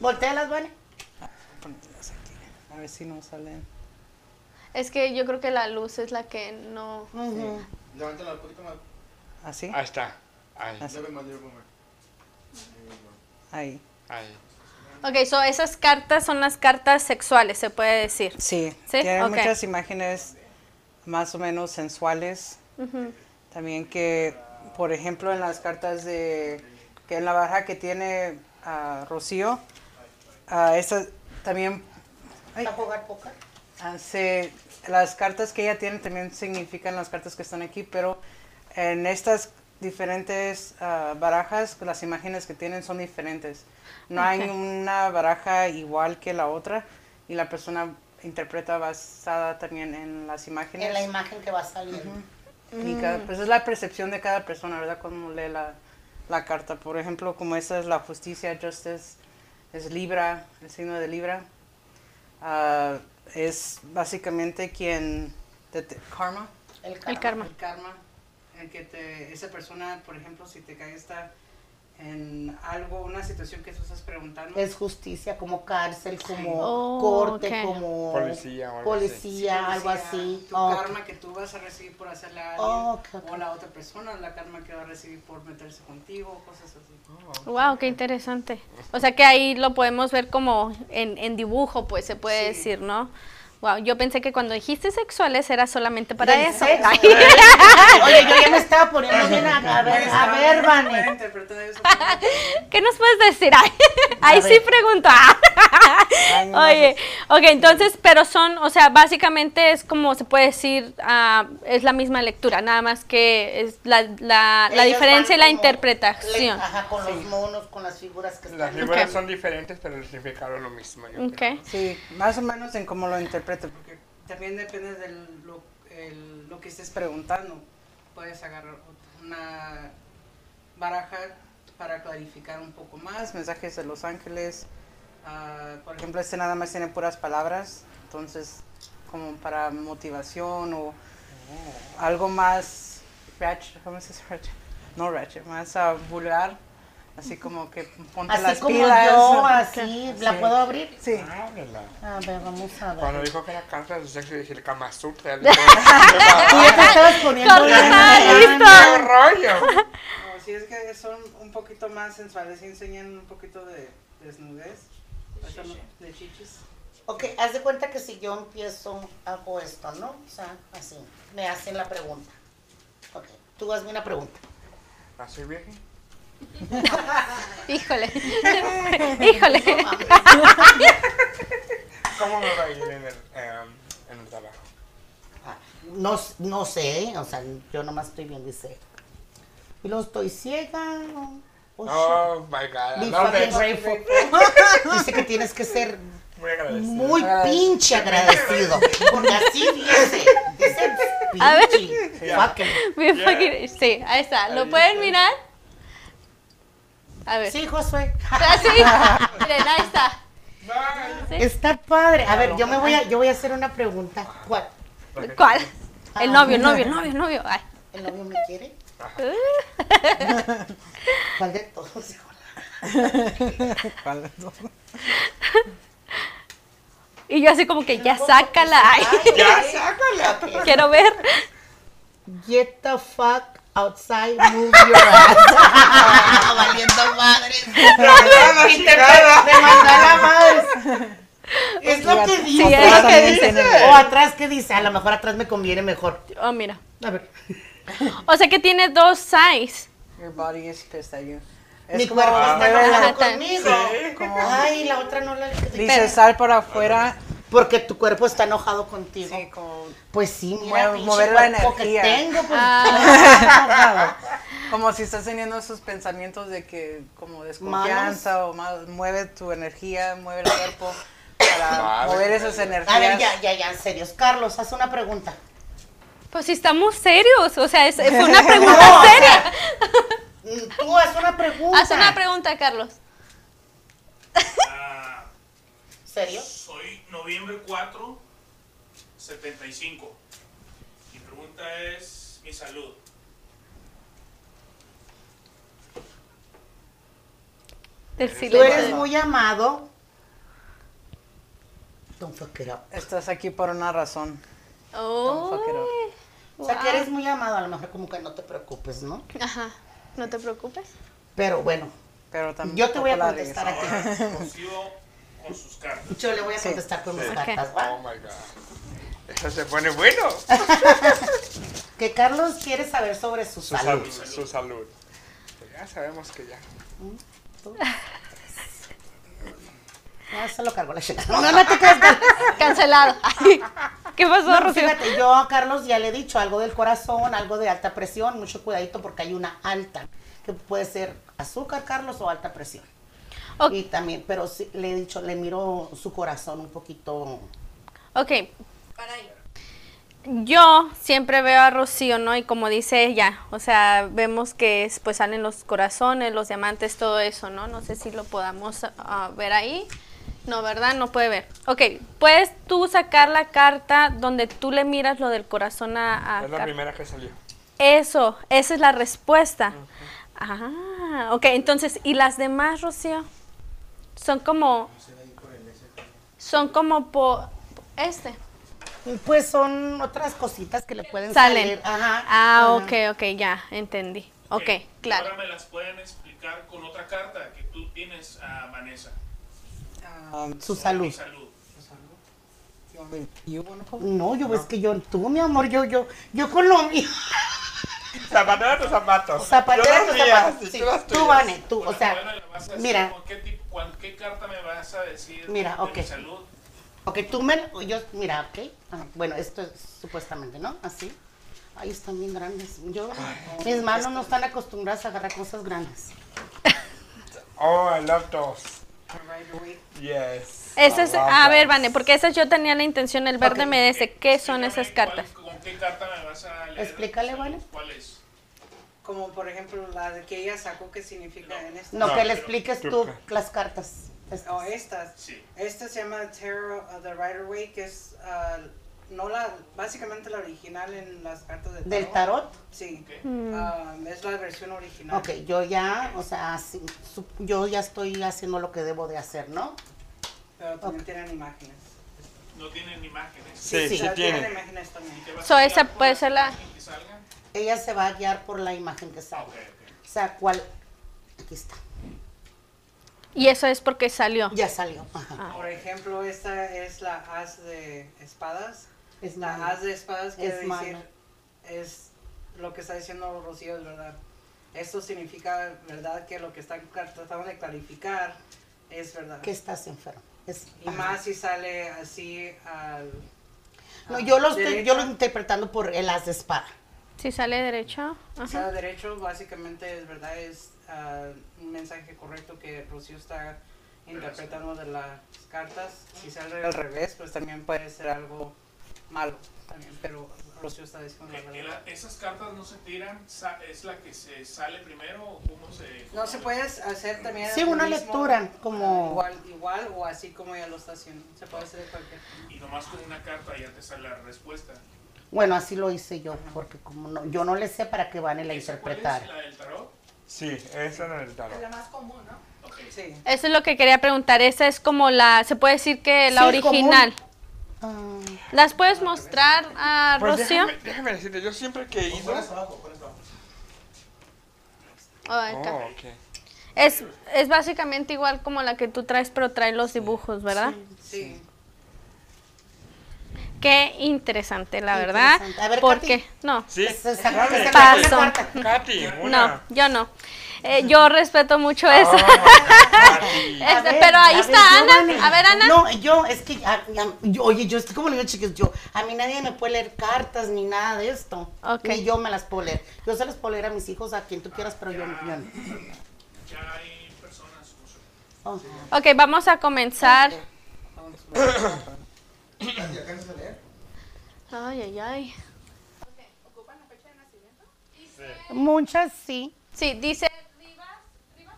Speaker 2: Voltealas,
Speaker 4: aquí, A ver si no salen.
Speaker 1: Es que yo creo que la luz es la que no.
Speaker 2: Ujú.
Speaker 6: Levántala un poquito más.
Speaker 4: Así.
Speaker 3: Ahí está. Ahí.
Speaker 4: Así.
Speaker 6: Más.
Speaker 4: Ahí.
Speaker 3: Ahí.
Speaker 1: Ok, so esas cartas son las cartas sexuales, se puede decir.
Speaker 4: Sí.
Speaker 1: ¿Sí?
Speaker 4: Tiene
Speaker 1: Ok.
Speaker 4: muchas imágenes más o menos sensuales. También que, por ejemplo, en las cartas de, que en la baraja que tiene ah, Rocío, ah, esa también
Speaker 2: ¿A jugar póker?
Speaker 4: hace, las cartas que ella tiene también significan las cartas que están aquí, pero en estas diferentes ah, barajas, las imágenes que tienen son diferentes. No hay
Speaker 1: Ok.
Speaker 4: una baraja igual que la otra y la persona interpreta basada también en las imágenes.
Speaker 2: En la imagen que va a salir.
Speaker 4: Y cada- pues es la percepción de cada persona, ¿verdad? Cuando lee la, la carta. Por ejemplo, como esta es la justicia, justice, es Libra, el signo de Libra. Ah, es básicamente quien... te- te- karma.
Speaker 2: El
Speaker 1: El karma.
Speaker 4: El karma. En que te, esa persona, por ejemplo, si te cae esta en algo, una situación que tú estás preguntando.
Speaker 2: Es justicia, como cárcel, como
Speaker 1: Oh,
Speaker 2: corte,
Speaker 1: ok.
Speaker 2: como
Speaker 3: Policía o algo
Speaker 2: policía,
Speaker 4: Sí,
Speaker 2: algo así.
Speaker 4: Tu
Speaker 2: Oh,
Speaker 4: karma que tú vas a recibir por hacerle a alguien.
Speaker 2: Oh, ok, ok.
Speaker 4: O la otra persona, la karma que va a recibir por meterse contigo, cosas así.
Speaker 1: Wow, qué interesante. O sea que ahí lo podemos ver como en, en dibujo, pues se puede
Speaker 4: Sí.
Speaker 1: decir, ¿no? Wow, yo pensé que cuando dijiste sexuales era solamente para
Speaker 2: ¿Del
Speaker 1: eso. Ay.
Speaker 2: Oye, yo ya me estaba poniendo bien a, a ver, a ver, Vane.
Speaker 1: ¿Qué nos puedes decir? Ay, ahí sí pregunto.
Speaker 4: No,
Speaker 1: Oye, ok, entonces, pero son, o sea, básicamente es como se puede decir, ah, es la misma lectura, nada más que es la, la, diferencia y la interpretación.
Speaker 2: le- ajá, con los monos, con las figuras que
Speaker 3: Las
Speaker 2: están.
Speaker 3: figuras son diferentes, pero el significado es lo mismo. yo
Speaker 1: Ok.
Speaker 3: creo.
Speaker 4: Sí, más o menos en cómo lo interprete, porque también depende de lo, el- lo que estés preguntando. Puedes agarrar una baraja para clarificar un poco más, mensajes de los ángeles. Ah, por ejemplo, este nada más tiene puras palabras, entonces como para motivación o algo más ratchet, ¿cómo se dice ratchet? No ratchet, más ah, vulgar, así como que ponte
Speaker 2: Así
Speaker 4: las
Speaker 2: como
Speaker 4: pilas.
Speaker 2: yo, así. ¿La
Speaker 4: Sí.
Speaker 2: puedo abrir?
Speaker 4: Sí.
Speaker 3: Ábrela.
Speaker 2: A ver, vamos a
Speaker 3: Cuando
Speaker 2: ver.
Speaker 3: dijo que era carta de sexo, dije el Kama Sutra.
Speaker 2: Tú ya te estabas poniendo bien.
Speaker 3: ¡Qué rollo!
Speaker 4: No, sí, es que son un poquito más sensuales y enseñan un poquito de desnudez. No-.
Speaker 2: Ok, haz de cuenta que si yo empiezo, hago esto, ¿no? O sea, así. Me hacen la pregunta. Ok, tú hazme una pregunta.
Speaker 3: ¿Así virgen?
Speaker 1: Híjole, híjole.
Speaker 3: ¿Cómo me va a ir en el, em, en el trabajo?
Speaker 2: Ah, No, no sé, o sea, yo nomás estoy viendo, dice. Y luego estoy ciega. Oh.
Speaker 3: Oh my god.
Speaker 2: Be fucking grateful. Dice que tienes que ser
Speaker 3: Muy agradecido.
Speaker 2: muy pinche agradecido. Porque así dice. Dice
Speaker 1: A ver.
Speaker 2: pinche. Fucking.
Speaker 1: Bien
Speaker 3: Yeah.
Speaker 1: fucking- Sí, ahí está. ¿Lo
Speaker 3: Ahí
Speaker 1: pueden
Speaker 3: está.
Speaker 1: mirar? A ver.
Speaker 2: Sí, Josué.
Speaker 1: Ah. Miren, ahí está.
Speaker 2: Está padre. A ver, yo me voy a, yo voy a hacer una pregunta. ¿Cuál?
Speaker 1: ¿Cuál? El novio, el novio, el novio, el novio. Ay.
Speaker 2: ¿El novio me quiere? ¿Cuál de todos? hijo?
Speaker 4: ¿Cuál de todos?
Speaker 1: Y yo así como que ya sácala. Ay,
Speaker 3: Ya, sácala.
Speaker 1: quiero ver.
Speaker 2: Get the fuck outside, move your ass. Valiendo madres. te,
Speaker 3: chingada.
Speaker 2: te mandó a la madre. Es lo que dice.
Speaker 1: Sí, es lo que dice.
Speaker 2: O atrás, ¿qué dice? A lo mejor atrás me conviene mejor.
Speaker 1: Oh, mira.
Speaker 2: A ver.
Speaker 1: O sea que tiene dos size.
Speaker 4: Your body is pissed at you. Es
Speaker 2: Mi
Speaker 4: como,
Speaker 2: cuerpo está enojado conmigo. Ay, la otra no la
Speaker 4: dice sal para afuera,
Speaker 2: Porque tu cuerpo está enojado contigo.
Speaker 4: sí, como,
Speaker 2: Pues sí, mira,
Speaker 4: mover la energía.
Speaker 2: que tengo, pues
Speaker 1: Ah.
Speaker 4: como si estás teniendo esos pensamientos de que como desconfianza o más, mueve tu energía, mueve el cuerpo para
Speaker 3: Vale.
Speaker 4: mover esas energías.
Speaker 2: A ver, ya, ya, ya, en serios. Carlos, haz una pregunta.
Speaker 1: Pues si estamos serios. O sea, es, es una pregunta
Speaker 2: No, o sea,
Speaker 1: seria.
Speaker 2: Tú haz una pregunta.
Speaker 1: Haz una pregunta, Carlos.
Speaker 8: Ah,
Speaker 2: ¿Serio?
Speaker 8: soy noviembre 4, 75. Mi pregunta es mi salud.
Speaker 1: Del
Speaker 2: Tú
Speaker 1: silencio.
Speaker 2: eres muy amado. Don't fuck it up.
Speaker 4: Estás aquí por una razón.
Speaker 1: Oh,
Speaker 4: fuck it up.
Speaker 2: O sea, que eres muy amado, a lo mejor como que no te preocupes, ¿no?
Speaker 1: Ajá. No te preocupes.
Speaker 2: Pero bueno,
Speaker 4: Pero también
Speaker 2: yo te voy a contestar aquí.
Speaker 8: Con sus cartas.
Speaker 2: Yo le voy a contestar con mis
Speaker 3: Sí.
Speaker 2: cartas, ¿va?
Speaker 3: Oh my god. Eso se pone bueno.
Speaker 2: Que Carlos quiere saber sobre su,
Speaker 3: Su
Speaker 2: salud.
Speaker 3: salud. Su salud. Pues ya sabemos que ya.
Speaker 2: Ah, se lo cargo la chica. No, no te creas.
Speaker 1: Cancelado. Ay, ¿Qué pasó,
Speaker 2: No,
Speaker 1: Rocío?
Speaker 2: fíjate, yo a Carlos ya le he dicho algo del corazón, algo de alta presión, mucho cuidadito porque hay una alta, que puede ser azúcar, Carlos, o alta presión. Y también, pero sí, le he dicho, le miro su corazón un poquito.
Speaker 1: Ok. Yo siempre veo a Rocío, ¿no? Y como dice ella, o sea, vemos que es- pues salen los corazones, los diamantes, todo eso, ¿no? No sé si lo podamos ah, ver ahí. No, ¿verdad? No puede ver. Ok, ¿puedes tú sacar la carta donde tú le miras lo del corazón a, a
Speaker 3: Es la
Speaker 1: Car-
Speaker 3: primera que salió.
Speaker 1: Eso, esa es la respuesta. Ah, ok, entonces, ¿y las demás, Rocío? Son como... Son como por... Este.
Speaker 2: Pues son otras cositas que le pueden
Speaker 1: Salen.
Speaker 2: salir. Ajá.
Speaker 1: Ah,
Speaker 2: ajá.
Speaker 1: ok, ok, ya, entendí. Ok, claro.
Speaker 8: Ahora me las pueden explicar con otra carta que tú tienes a Vanessa.
Speaker 4: Um,
Speaker 2: Su salud.
Speaker 8: salud.
Speaker 4: wanna put-
Speaker 2: No, yo es que yo, tú, mi amor, yo, yo, yo con lo mío.
Speaker 3: Zapatera tus zapatos.
Speaker 2: Zapatera
Speaker 3: Yo
Speaker 2: tus zapatos. Sí,
Speaker 3: tú las
Speaker 2: tú. Vane, tú, o
Speaker 8: Bueno,
Speaker 2: sea,
Speaker 8: bueno,
Speaker 2: mira.
Speaker 8: con ¿Qué, tipo- qué carta me vas a decir
Speaker 2: Mira,
Speaker 8: de
Speaker 2: ok.
Speaker 8: mi salud?
Speaker 2: Ok, tú me, yo, mira, ok. Ah, bueno, esto es supuestamente, ¿no? Así. Ay, están bien grandes. Yo, mis manos no están acostumbradas a agarrar cosas grandes.
Speaker 3: Oh, I love those. Yes.
Speaker 1: Ese es, a ver. Vane, porque esas yo tenía la intención, el verde
Speaker 2: Ok.
Speaker 1: me dice, ¿qué son
Speaker 8: Explícame
Speaker 1: esas
Speaker 8: cuál-
Speaker 1: cartas?
Speaker 8: ¿Con qué carta me vas a leer?
Speaker 2: Explícale? Vane.
Speaker 8: ¿Cuál es?
Speaker 4: Como por ejemplo la de que ella sacó, ¿qué significa en esta?
Speaker 2: No,
Speaker 3: No,
Speaker 2: que le expliques
Speaker 3: tú-
Speaker 2: tú las cartas. Estas.
Speaker 4: O estas.
Speaker 8: Sí.
Speaker 4: Esta se llama Tarot of the Rider Waite, que es ah, no la, básicamente la original en las cartas de
Speaker 2: Del tarot.
Speaker 4: Sí.
Speaker 8: Ok.
Speaker 4: Ah, es la versión original.
Speaker 2: Ok, yo ya, o sea, sí, su- yo ya estoy haciendo lo que debo de hacer, ¿no?
Speaker 4: Pero también tienen imágenes.
Speaker 8: No tienen imágenes.
Speaker 3: Sí, sí,
Speaker 4: o sea,
Speaker 3: tiene.
Speaker 4: imágenes también.
Speaker 8: ¿Te vas
Speaker 1: So, esa puede ser la-
Speaker 8: salga?
Speaker 2: Ella se va a guiar por la imagen que sale.
Speaker 8: Ok, ok.
Speaker 2: O sea, ¿cuál? Aquí está.
Speaker 1: Y eso es porque salió.
Speaker 2: Ya salió. Ajá.
Speaker 4: Por ejemplo, esta es la as de espadas.
Speaker 2: Es
Speaker 4: La as de espadas quiere
Speaker 2: Es
Speaker 4: decir, es lo que está diciendo Rocío es verdad. Esto significa, ¿verdad? Que lo que están tratando de clarificar es verdad.
Speaker 2: Que estás enfermo. Es-
Speaker 4: Y
Speaker 2: ajá.
Speaker 4: más si sale así al...
Speaker 2: No,
Speaker 4: al
Speaker 2: yo lo estoy, yo lo estoy interpretando por el as de espada.
Speaker 1: Si sale derecho.
Speaker 4: O
Speaker 1: Ajá.
Speaker 4: sea, derecho básicamente es verdad, es ah, un mensaje correcto que Rocío está interpretando de las cartas. Si sale al revés, pues también puede ser algo malo también, pero Rocío está diciendo la verdad.
Speaker 8: ¿Esas cartas no se tiran? ¿Es la que se sale primero o cómo se...?
Speaker 4: No se puede hacer también
Speaker 2: Sí, una
Speaker 4: mismo,
Speaker 2: lectura, como-
Speaker 4: igual, igual o así como ella lo está haciendo. Se puede hacer de cualquier
Speaker 8: Y nomás con una carta ya te sale la respuesta.
Speaker 2: Bueno, así lo hice yo, porque como no, yo no le sé para que Vane la
Speaker 8: ¿Esa cuál es? ¿La del tarot?
Speaker 3: Sí, esa era el tarot.
Speaker 9: Es la más común, ¿no?
Speaker 8: Ok.
Speaker 4: Sí.
Speaker 1: Eso es lo que quería preguntar. Esa es como la, se puede decir que la
Speaker 2: Sí,
Speaker 1: original.
Speaker 2: Ah,
Speaker 1: ¿Las puedes mostrar a
Speaker 3: Pues
Speaker 1: Rocío?
Speaker 3: déjame, déjame decirte, yo siempre que he ido...
Speaker 1: Oh.
Speaker 3: Oh.
Speaker 1: Es, es básicamente igual como la que tú traes, pero trae los dibujos, ¿verdad?
Speaker 4: Sí.
Speaker 1: Qué interesante, la verdad.
Speaker 2: interesante. A ver,
Speaker 1: porque,
Speaker 2: Katy.
Speaker 1: no,
Speaker 3: Sí.
Speaker 2: Pues,
Speaker 3: Katy.
Speaker 1: Paso. no, yo no. Eh, yo respeto mucho eso.
Speaker 3: Oh, Katy.
Speaker 2: A
Speaker 1: Este,
Speaker 2: ver,
Speaker 1: pero ahí está
Speaker 2: ver,
Speaker 1: Ana. A ver, Ana.
Speaker 2: No, yo, es que, ah, ah, yo- oye, yo estoy como niño chiquis, yo, a mí nadie me puede leer cartas ni nada de esto.
Speaker 1: Ok.
Speaker 2: Ni yo me las puedo leer. Yo se las puedo leer a mis hijos, a quien tú quieras, pero yo, yo no.
Speaker 8: Ya hay personas.
Speaker 2: Oh.
Speaker 1: Ok, vamos a comenzar. Ay, ay, ay.
Speaker 9: ¿Ocupan la fecha de nacimiento?
Speaker 2: Muchas sí.
Speaker 1: Sí, dice Rivas. Rivas.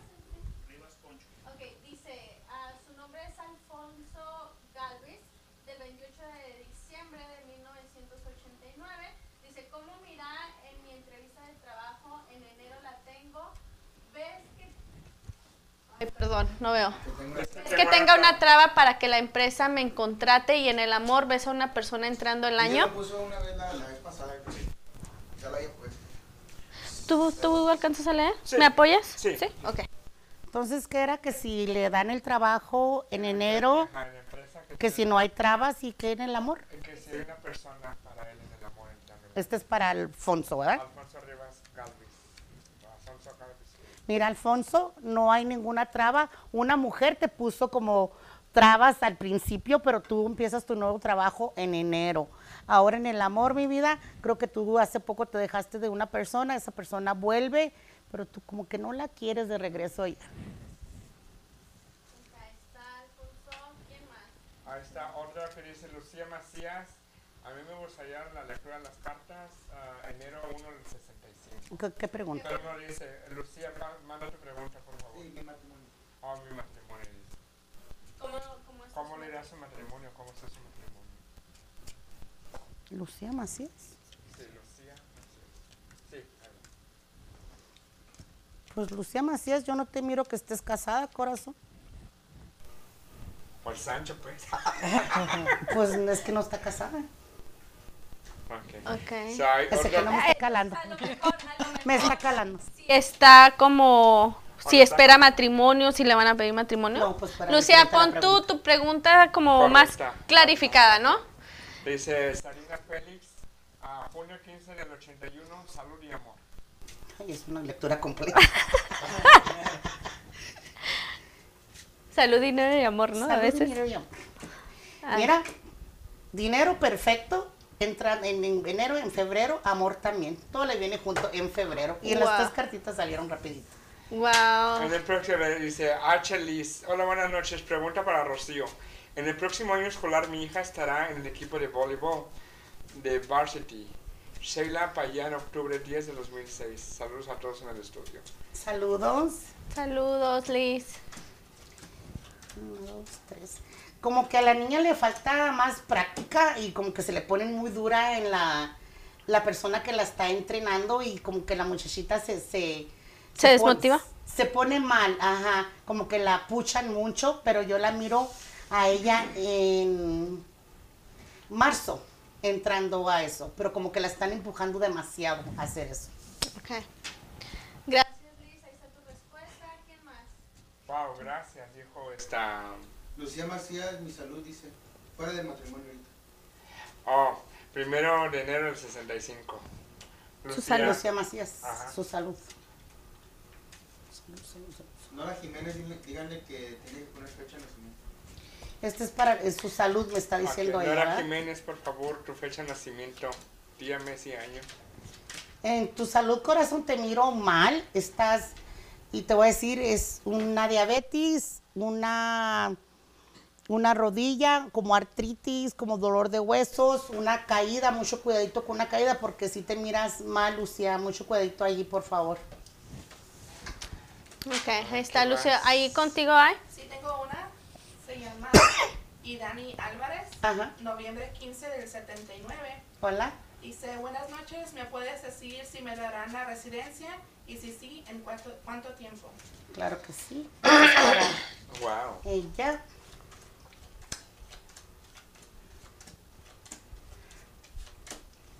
Speaker 8: Rivas Poncho.
Speaker 1: Ok, dice, ah, su nombre es Alfonso Galvez, del 28 de diciembre de 1989. Dice, ¿cómo mira en mi entrevista de trabajo? En enero la tengo. ¿Ves que...? Ay, perdón, no veo. Es que tenga una traba para que la empresa me contrate y en el amor ves a una persona entrando el año. ¿Tú, ¿Tú alcanzas a leer?
Speaker 3: Sí.
Speaker 1: ¿Me apoyas?
Speaker 3: Sí.
Speaker 1: Ok.
Speaker 2: Entonces, ¿qué era? Que si le dan el trabajo en enero,
Speaker 3: que,
Speaker 2: si no hay trabas y que en el amor.
Speaker 3: que si hay una persona para él en el amor.
Speaker 2: Este es para Alfonso, ¿verdad?
Speaker 3: Alfonso
Speaker 2: Mira, Alfonso, no hay ninguna traba. Una mujer te puso como trabas al principio, pero tú empiezas tu nuevo trabajo en enero. Ahora en el amor, mi vida, creo que tú hace poco te dejaste de una persona, esa persona vuelve, pero tú como que no la quieres de regreso ya.
Speaker 3: Ahí está otra que dice Lucía Macías. A mí me gustaría la lectura de las cartas ah, enero 1 del 65.
Speaker 2: ¿Qué, qué pregunta?
Speaker 3: Pero no dice, Lucía, ma- manda tu pregunta, por favor.
Speaker 6: Sí, mi matrimonio.
Speaker 3: Oh, mi matrimonio. dice.
Speaker 1: ¿Cómo, cómo es
Speaker 3: ¿Cómo le irá su matrimonio? ¿Cómo está su matrimonio?
Speaker 2: Lucía Macías.
Speaker 3: Sí, Lucía Macías. Sí, va.
Speaker 2: Pues Lucía Macías, yo no te miro que estés casada, corazón.
Speaker 3: Por Sancho, pues.
Speaker 2: Pues es que no está casada.
Speaker 3: Ok.
Speaker 1: Ok.
Speaker 3: So, hay
Speaker 2: Ese que
Speaker 3: otra-
Speaker 2: no me está calando.
Speaker 1: A a
Speaker 2: Me está calando.
Speaker 1: sí está como si espera matrimonio, si le van a pedir matrimonio.
Speaker 2: No, pues, para
Speaker 1: Lucía, pon tú tu pregunta como más
Speaker 3: Correcta.
Speaker 1: clarificada, ¿no?
Speaker 3: Dice Sarina Félix, a junio 15 del 81, salud y amor.
Speaker 2: Ay, es una lectura completa.
Speaker 1: Salud, dinero y amor, ¿no? a
Speaker 2: Salud,
Speaker 1: veces.
Speaker 2: dinero y amor. Mira, dinero perfecto, entra en, en enero, en febrero, amor también. Todo le viene junto en febrero. Y las
Speaker 1: Wow.
Speaker 2: tres cartitas salieron rapidito.
Speaker 1: Wow.
Speaker 3: En el próximo dice Archelis, hola buenas noches, pregunta para Rocío. En el próximo año escolar mi hija estará en el equipo de voleibol de Varsity. Sheila Payán, octubre 10 de 2006. Saludos a todos en el estudio.
Speaker 2: Saludos.
Speaker 1: Saludos, Liz.
Speaker 2: Uno, dos, tres. Como que a la niña le falta más práctica y como que se le pone muy dura en la, la persona que la está entrenando y como que la muchachita se... ¿Se,
Speaker 1: ¿Se desmotiva?
Speaker 2: se pone mal, ajá. Como que la puchan mucho, pero yo la miro a ella en marzo entrando a eso, pero como que la están empujando demasiado a hacer eso.
Speaker 1: Ok. Gracias, Liz. Ahí está tu respuesta. ¿Quién más?
Speaker 3: Wow, gracias, dijo esta.
Speaker 6: Lucía Macías, mi salud, dice. Fuera del matrimonio ahorita.
Speaker 3: Oh, primero de enero del 65.
Speaker 1: Su salud.
Speaker 2: Lucía Macías,
Speaker 3: Ajá.
Speaker 2: su salud.
Speaker 6: Nora Jiménez, díganle que tiene que poner fecha de nacimiento.
Speaker 2: Este es para es su salud, me está diciendo ella.
Speaker 3: Nora. Jiménez, por favor, tu fecha de nacimiento, día, mes y año.
Speaker 2: En tu salud, corazón, te miro mal. Estás, y te voy a decir, es una diabetes, una, una rodilla, como artritis, como dolor de huesos, una caída, mucho cuidadito con una caída, porque si te miras mal, Lucía, mucho cuidadito allí, por favor.
Speaker 1: Ok, ahí está,
Speaker 3: ¿Qué
Speaker 1: Lucia.
Speaker 3: más?
Speaker 1: ¿Ahí contigo hay?
Speaker 9: Sí, tengo una. Se llama Idani Álvarez.
Speaker 2: Ajá.
Speaker 9: Noviembre 15 del 79.
Speaker 2: Hola.
Speaker 9: Dice, buenas noches, ¿me puedes decir si me darán la residencia? Y si sí, ¿en cuánto, cuánto tiempo?
Speaker 2: Claro que sí.
Speaker 3: Wow.
Speaker 2: ella.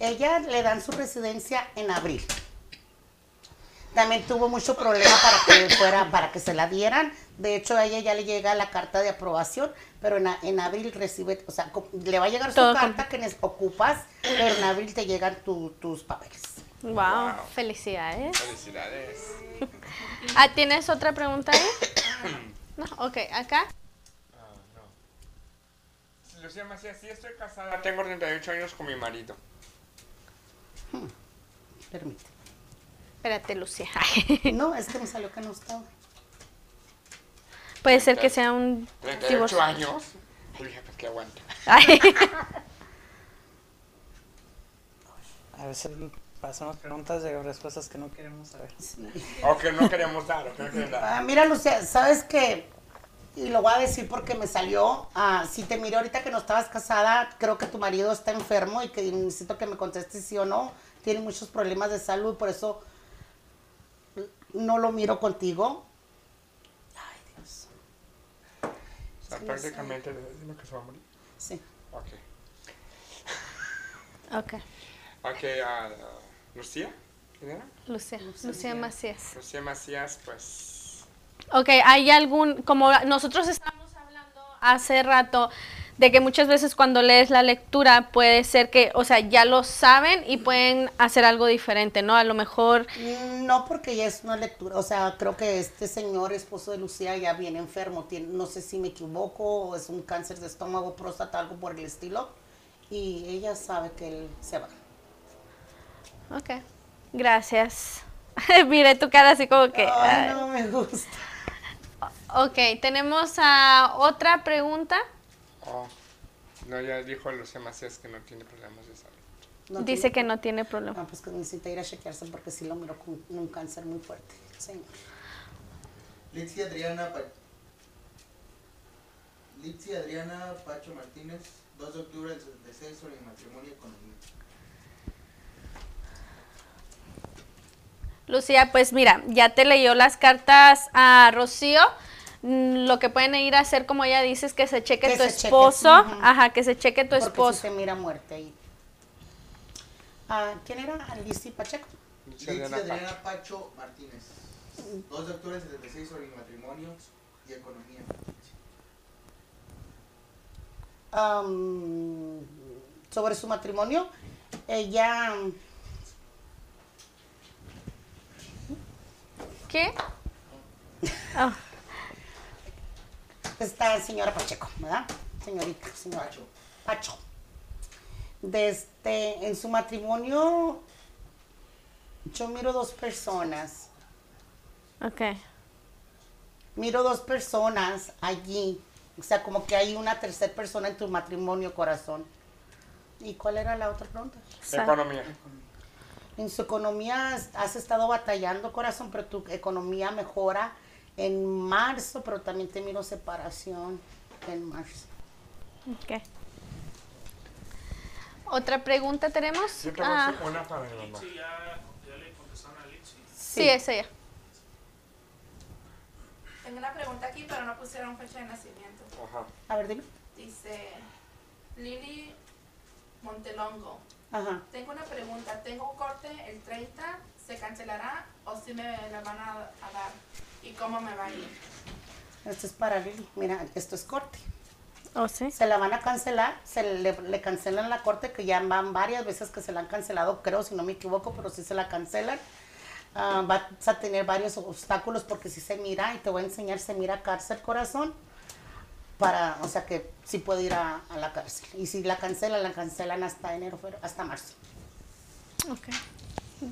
Speaker 2: Ella le dan su residencia en abril. También tuvo mucho problema para que fuera, para que se la dieran. De hecho, a ella ya le llega la carta de aprobación, pero en, a- en abril recibe, o sea, le va a llegar su carta que nes- ocupas, pero en abril te llegan tu- tus papeles.
Speaker 1: Wow,
Speaker 3: Wow.
Speaker 1: felicidades.
Speaker 3: Felicidades.
Speaker 1: Ah, ¿Tienes otra pregunta ahí? No, ok, acá.
Speaker 3: Ah, no. Lucía Macías, sí estoy casada. Tengo 38 años con mi marido.
Speaker 2: Permíteme.
Speaker 1: Espérate, Lucía.
Speaker 2: No, es que me salió que no estaba.
Speaker 1: Puede ser que sea un
Speaker 3: 38
Speaker 1: divorcio.
Speaker 3: años. Y dije, pues que aguanta.
Speaker 1: Ay,
Speaker 4: A veces pasamos preguntas de respuestas que no queremos saber.
Speaker 3: O que no queremos dar, o que no queremos dar.
Speaker 2: Ah, mira, Lucía, ¿sabes qué? Y lo voy a decir porque me salió. ah, si te miré ahorita que no estabas casada, creo que tu marido está enfermo y que necesito que me contestes sí o no. Tiene muchos problemas de salud, por eso no lo miro contigo. Ay, Dios.
Speaker 3: O sea, prácticamente le decimos que se va a morir.
Speaker 2: Sí.
Speaker 3: Ok.
Speaker 1: ok,
Speaker 3: Ok, ah, Lucía. ¿Quién era?
Speaker 1: Lucía, Lucía Macías.
Speaker 3: Lucía Macías, pues.
Speaker 1: Ok, ¿hay algún, como nosotros estamos hablando hace rato, de que muchas veces cuando lees la lectura puede ser que, o sea, ya lo saben y pueden hacer algo diferente, ¿no? A lo mejor,
Speaker 2: No, porque ya es una lectura. O sea, creo que este señor, esposo de Lucía, ya viene enfermo. Tiene, no sé si me equivoco, o es un cáncer de estómago, próstata, algo por el estilo. Y ella sabe que él se va.
Speaker 1: ok, gracias. Mire tu cara así como que...
Speaker 2: Ay,
Speaker 1: ay.
Speaker 2: no me gusta.
Speaker 1: Ok, tenemos a otra pregunta.
Speaker 3: Oh. No, ya dijo Lucía Macías que no tiene problemas de salud.
Speaker 2: No
Speaker 1: Dice
Speaker 2: tiene-
Speaker 1: que no tiene problema.
Speaker 2: Ah, pues que necesita ir a chequearse porque sí lo miro con un cáncer muy fuerte. Señor.
Speaker 6: Litsi Adriana, Pa- Adriana Pacho Martínez, 2 de octubre del 76, sobre matrimonio y economía.
Speaker 1: Lucía, pues mira, ya te leyó las cartas a Rocío. Mm, Lo que pueden ir a hacer, como ella dice, es que se cheque
Speaker 2: Que
Speaker 1: tu
Speaker 2: se cheque,
Speaker 1: esposo. Ajá, que se cheque tu
Speaker 2: Porque
Speaker 1: esposo.
Speaker 2: sí se mira muerte ahí. Ah, ¿Quién era? Alicia Pacheco.
Speaker 6: Litsi
Speaker 3: Adriana
Speaker 6: Pacho Martínez, 2 de octubre del 76, sobre matrimonio y economía.
Speaker 2: Sobre su matrimonio. Ella
Speaker 1: ¿Qué? Ah,
Speaker 2: está señora Pacheco, ¿verdad? Señorita, señora
Speaker 6: Pacho.
Speaker 2: Pacho. Desde, en su matrimonio, yo miro dos personas.
Speaker 1: ok.
Speaker 2: Miro dos personas allí. O sea, como que hay una tercera persona en tu matrimonio, corazón. ¿Y cuál era la otra pregunta?
Speaker 3: Economía.
Speaker 2: En su economía has- has estado batallando, corazón, pero tu economía mejora en marzo, pero también te miro separación en marzo.
Speaker 1: ok. ¿Otra pregunta tenemos?
Speaker 3: Yo tengo
Speaker 1: Ah,
Speaker 3: una para mi mamá.
Speaker 8: Sí, ya, ya le contestaron a
Speaker 1: sí, es ella.
Speaker 9: Tengo una pregunta aquí, pero no pusieron fecha de nacimiento.
Speaker 3: Ajá.
Speaker 2: A ver, dime.
Speaker 9: Dice Lili Montelongo.
Speaker 2: Ajá.
Speaker 9: Tengo una pregunta. Tengo un corte el 30. ¿Se cancelará o si me la van a, a dar? ¿Y cómo me va a ir?
Speaker 2: Esto es para Lili. Mira, esto es corte.
Speaker 1: ¿Oh, sí?
Speaker 2: Se la van a cancelar, se le, le cancelan la corte, que ya van varias veces que se la han cancelado, creo, si no me equivoco, pero sí se la cancelan. Ah, vas a tener varios obstáculos porque si se mira, y te voy a enseñar, se mira cárcel corazón, para, o sea que sí puede ir a, a la cárcel. Y si la cancelan, la cancelan hasta enero, hasta marzo.
Speaker 1: Ok.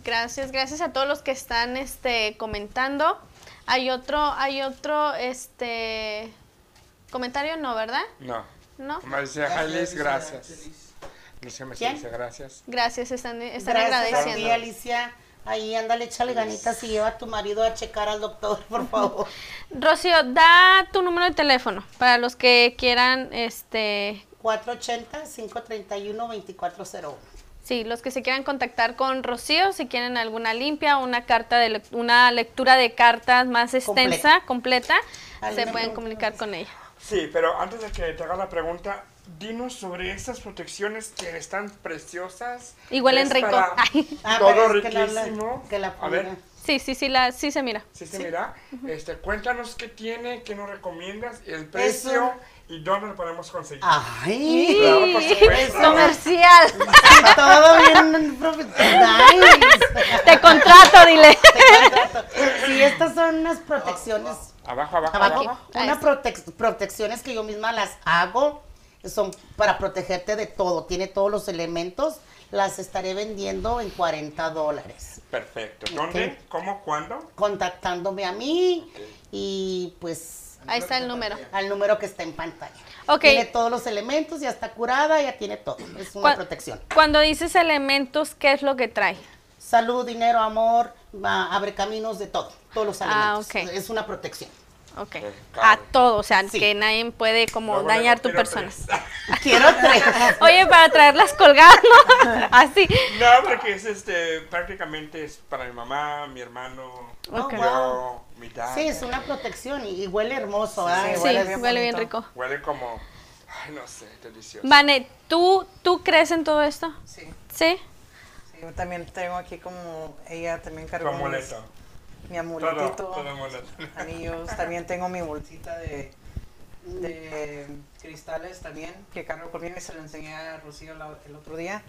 Speaker 1: Gracias, gracias a todos los que están este comentando. Hay otro, hay otro este comentario, no, ¿verdad?
Speaker 3: No.
Speaker 1: No.
Speaker 3: Marcia Jailis, gracias.
Speaker 2: ¿Quién?
Speaker 3: dice gracias.
Speaker 1: Gracias, están, están
Speaker 2: Gracias
Speaker 1: agradeciendo.
Speaker 2: Alicia. Ahí ándale, échale ganitas y lleva a tu marido a checar al doctor, por favor.
Speaker 1: Rocío, da tu número de teléfono para los que quieran este
Speaker 2: 480-531-2401.
Speaker 1: Sí, los que se quieran contactar con Rocío, si quieren alguna limpia, una carta de una lectura de cartas más extensa, completa, se
Speaker 2: ¿Alguna
Speaker 1: pueden comunicar con ella.
Speaker 3: Sí, pero antes de que te haga la pregunta, dinos sobre estas protecciones que están preciosas.
Speaker 1: Huelen
Speaker 3: Es
Speaker 1: rico.
Speaker 2: Ah,
Speaker 3: Todo
Speaker 2: pero es que la- la-
Speaker 3: riquísimo.
Speaker 2: que la
Speaker 3: A ver.
Speaker 1: Sí, sí, sí, la, sí se mira.
Speaker 3: sí se mira. Este, cuéntanos qué tiene, qué nos recomiendas, el precio y dónde lo podemos conseguir.
Speaker 2: Ay,
Speaker 3: Claro, por supuesto.
Speaker 1: Comercial.
Speaker 2: todo bien profesional.
Speaker 1: Te contrato, dile.
Speaker 2: Sí, estas son unas protecciones.
Speaker 3: Abajo, abajo,
Speaker 2: Abajo,
Speaker 3: abajo.
Speaker 2: Unas protecciones que yo misma las hago. Son para protegerte de todo. Tiene todos los elementos. Las estaré vendiendo en 40 dólares.
Speaker 3: Perfecto. ¿Dónde? ¿Cómo? ¿Cuándo?
Speaker 2: Contactándome a mí y pues
Speaker 1: Ahí está el número.
Speaker 2: al número que está en pantalla.
Speaker 1: Ok.
Speaker 2: Tiene todos los elementos, ya está curada, ya tiene todo. Es una
Speaker 1: ¿Cuál-
Speaker 2: protección.
Speaker 1: Cuando dices elementos, ¿qué es lo que trae?
Speaker 2: Salud, dinero, amor, abre caminos de todo. Todos los
Speaker 1: Ah,
Speaker 2: elementos.
Speaker 1: ok.
Speaker 2: Es una protección.
Speaker 1: Ok.
Speaker 3: Eh,
Speaker 1: A todo, o sea,
Speaker 2: Sí.
Speaker 1: que nadie puede como
Speaker 3: Luego,
Speaker 1: dañar
Speaker 3: luego,
Speaker 1: tu
Speaker 3: quiero
Speaker 1: persona.
Speaker 3: tres.
Speaker 2: Quiero tres.
Speaker 1: Oye, para traerlas colgadas, ¿no? Así.
Speaker 3: No, porque es este, prácticamente es para mi mamá, mi hermano,
Speaker 1: Ok.
Speaker 3: yo, mi dad.
Speaker 2: Sí, es una protección y, y huele hermoso.
Speaker 4: Sí,
Speaker 2: ¿verdad?
Speaker 1: Sí,
Speaker 4: huele
Speaker 1: huele
Speaker 4: bien
Speaker 1: bien,
Speaker 4: bonito.
Speaker 1: rico.
Speaker 3: Huele como, ay, no sé, delicioso.
Speaker 1: Vane, ¿tú, ¿tú crees en todo esto?
Speaker 4: Sí.
Speaker 1: ¿Sí?
Speaker 4: Sí, yo también tengo aquí como ella también cargó
Speaker 3: amuleto.
Speaker 4: Mi amuletito,
Speaker 3: todo
Speaker 4: anillos, también tengo mi bolsita de, de cristales también que cargo conmigo y se lo enseñé a Rocío la- el otro día.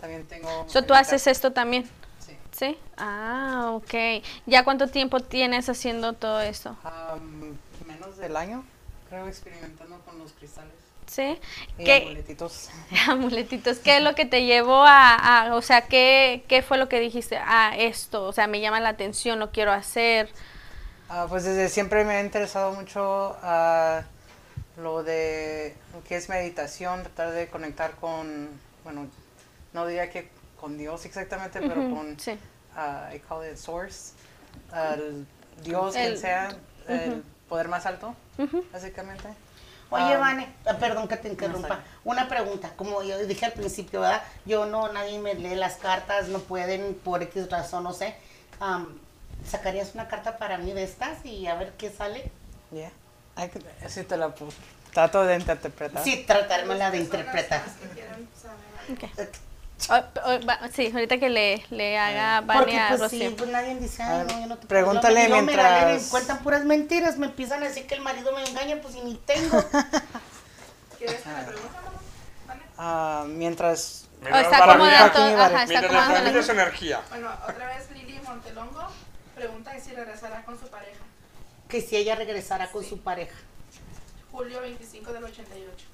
Speaker 4: También tengo...
Speaker 1: So, ¿Tú haces esto también?
Speaker 4: Sí.
Speaker 1: ¿Sí? Ah, ok. ¿Ya cuánto tiempo tienes haciendo todo esto?
Speaker 4: Am, menos del año, creo, experimentando con los cristales
Speaker 1: ¿Sí?
Speaker 4: y
Speaker 1: ¿Qué,
Speaker 4: amuletitos.
Speaker 1: amuletitos, ¿qué es lo que te llevó a, a- o sea, ¿qué, qué fue lo que dijiste? Ah, esto, o sea, me llama la atención, lo quiero hacer.
Speaker 4: Ah, pues desde siempre me ha interesado mucho ah, lo de lo que es meditación, tratar de conectar con, bueno, no diría que con Dios exactamente, pero con,
Speaker 1: sí.
Speaker 4: ah, I call it source, Dios,
Speaker 1: El-
Speaker 4: quien sea, el poder más alto,
Speaker 1: Ujú.
Speaker 4: básicamente.
Speaker 2: Oye, Vane, ah, perdón que te interrumpa. Una pregunta, como yo dije al principio, ¿verdad? Yo no, nadie me lee las cartas, no pueden, por X razón, no sé. Am, ¿Sacarías una carta para mí de estas y a ver qué sale?
Speaker 4: Yeah. I could- sí te la pu- trato de interpretar.
Speaker 2: Sí, tratármela de interpretar.
Speaker 9: más
Speaker 1: Oh, oh, sí, ahorita que le, le haga Vane
Speaker 2: Porque
Speaker 1: a
Speaker 2: pues
Speaker 1: Rocío.
Speaker 2: sí, pues nadie dice, ay, no, yo no te
Speaker 4: pregúntale mientras-
Speaker 2: cuentan puras mentiras, me empiezan a decir que el marido me engaña, pues y ni tengo.
Speaker 9: ¿Quieres que me pregunte, mamá? ¿Vale?
Speaker 4: Ah, mientras...
Speaker 3: Mira,
Speaker 1: está acomodando,
Speaker 3: su energía.
Speaker 9: Bueno, otra vez Lili Montelongo pregunta que si regresará con su pareja.
Speaker 2: que si ella regresara con su pareja.
Speaker 9: Julio 25 del 88.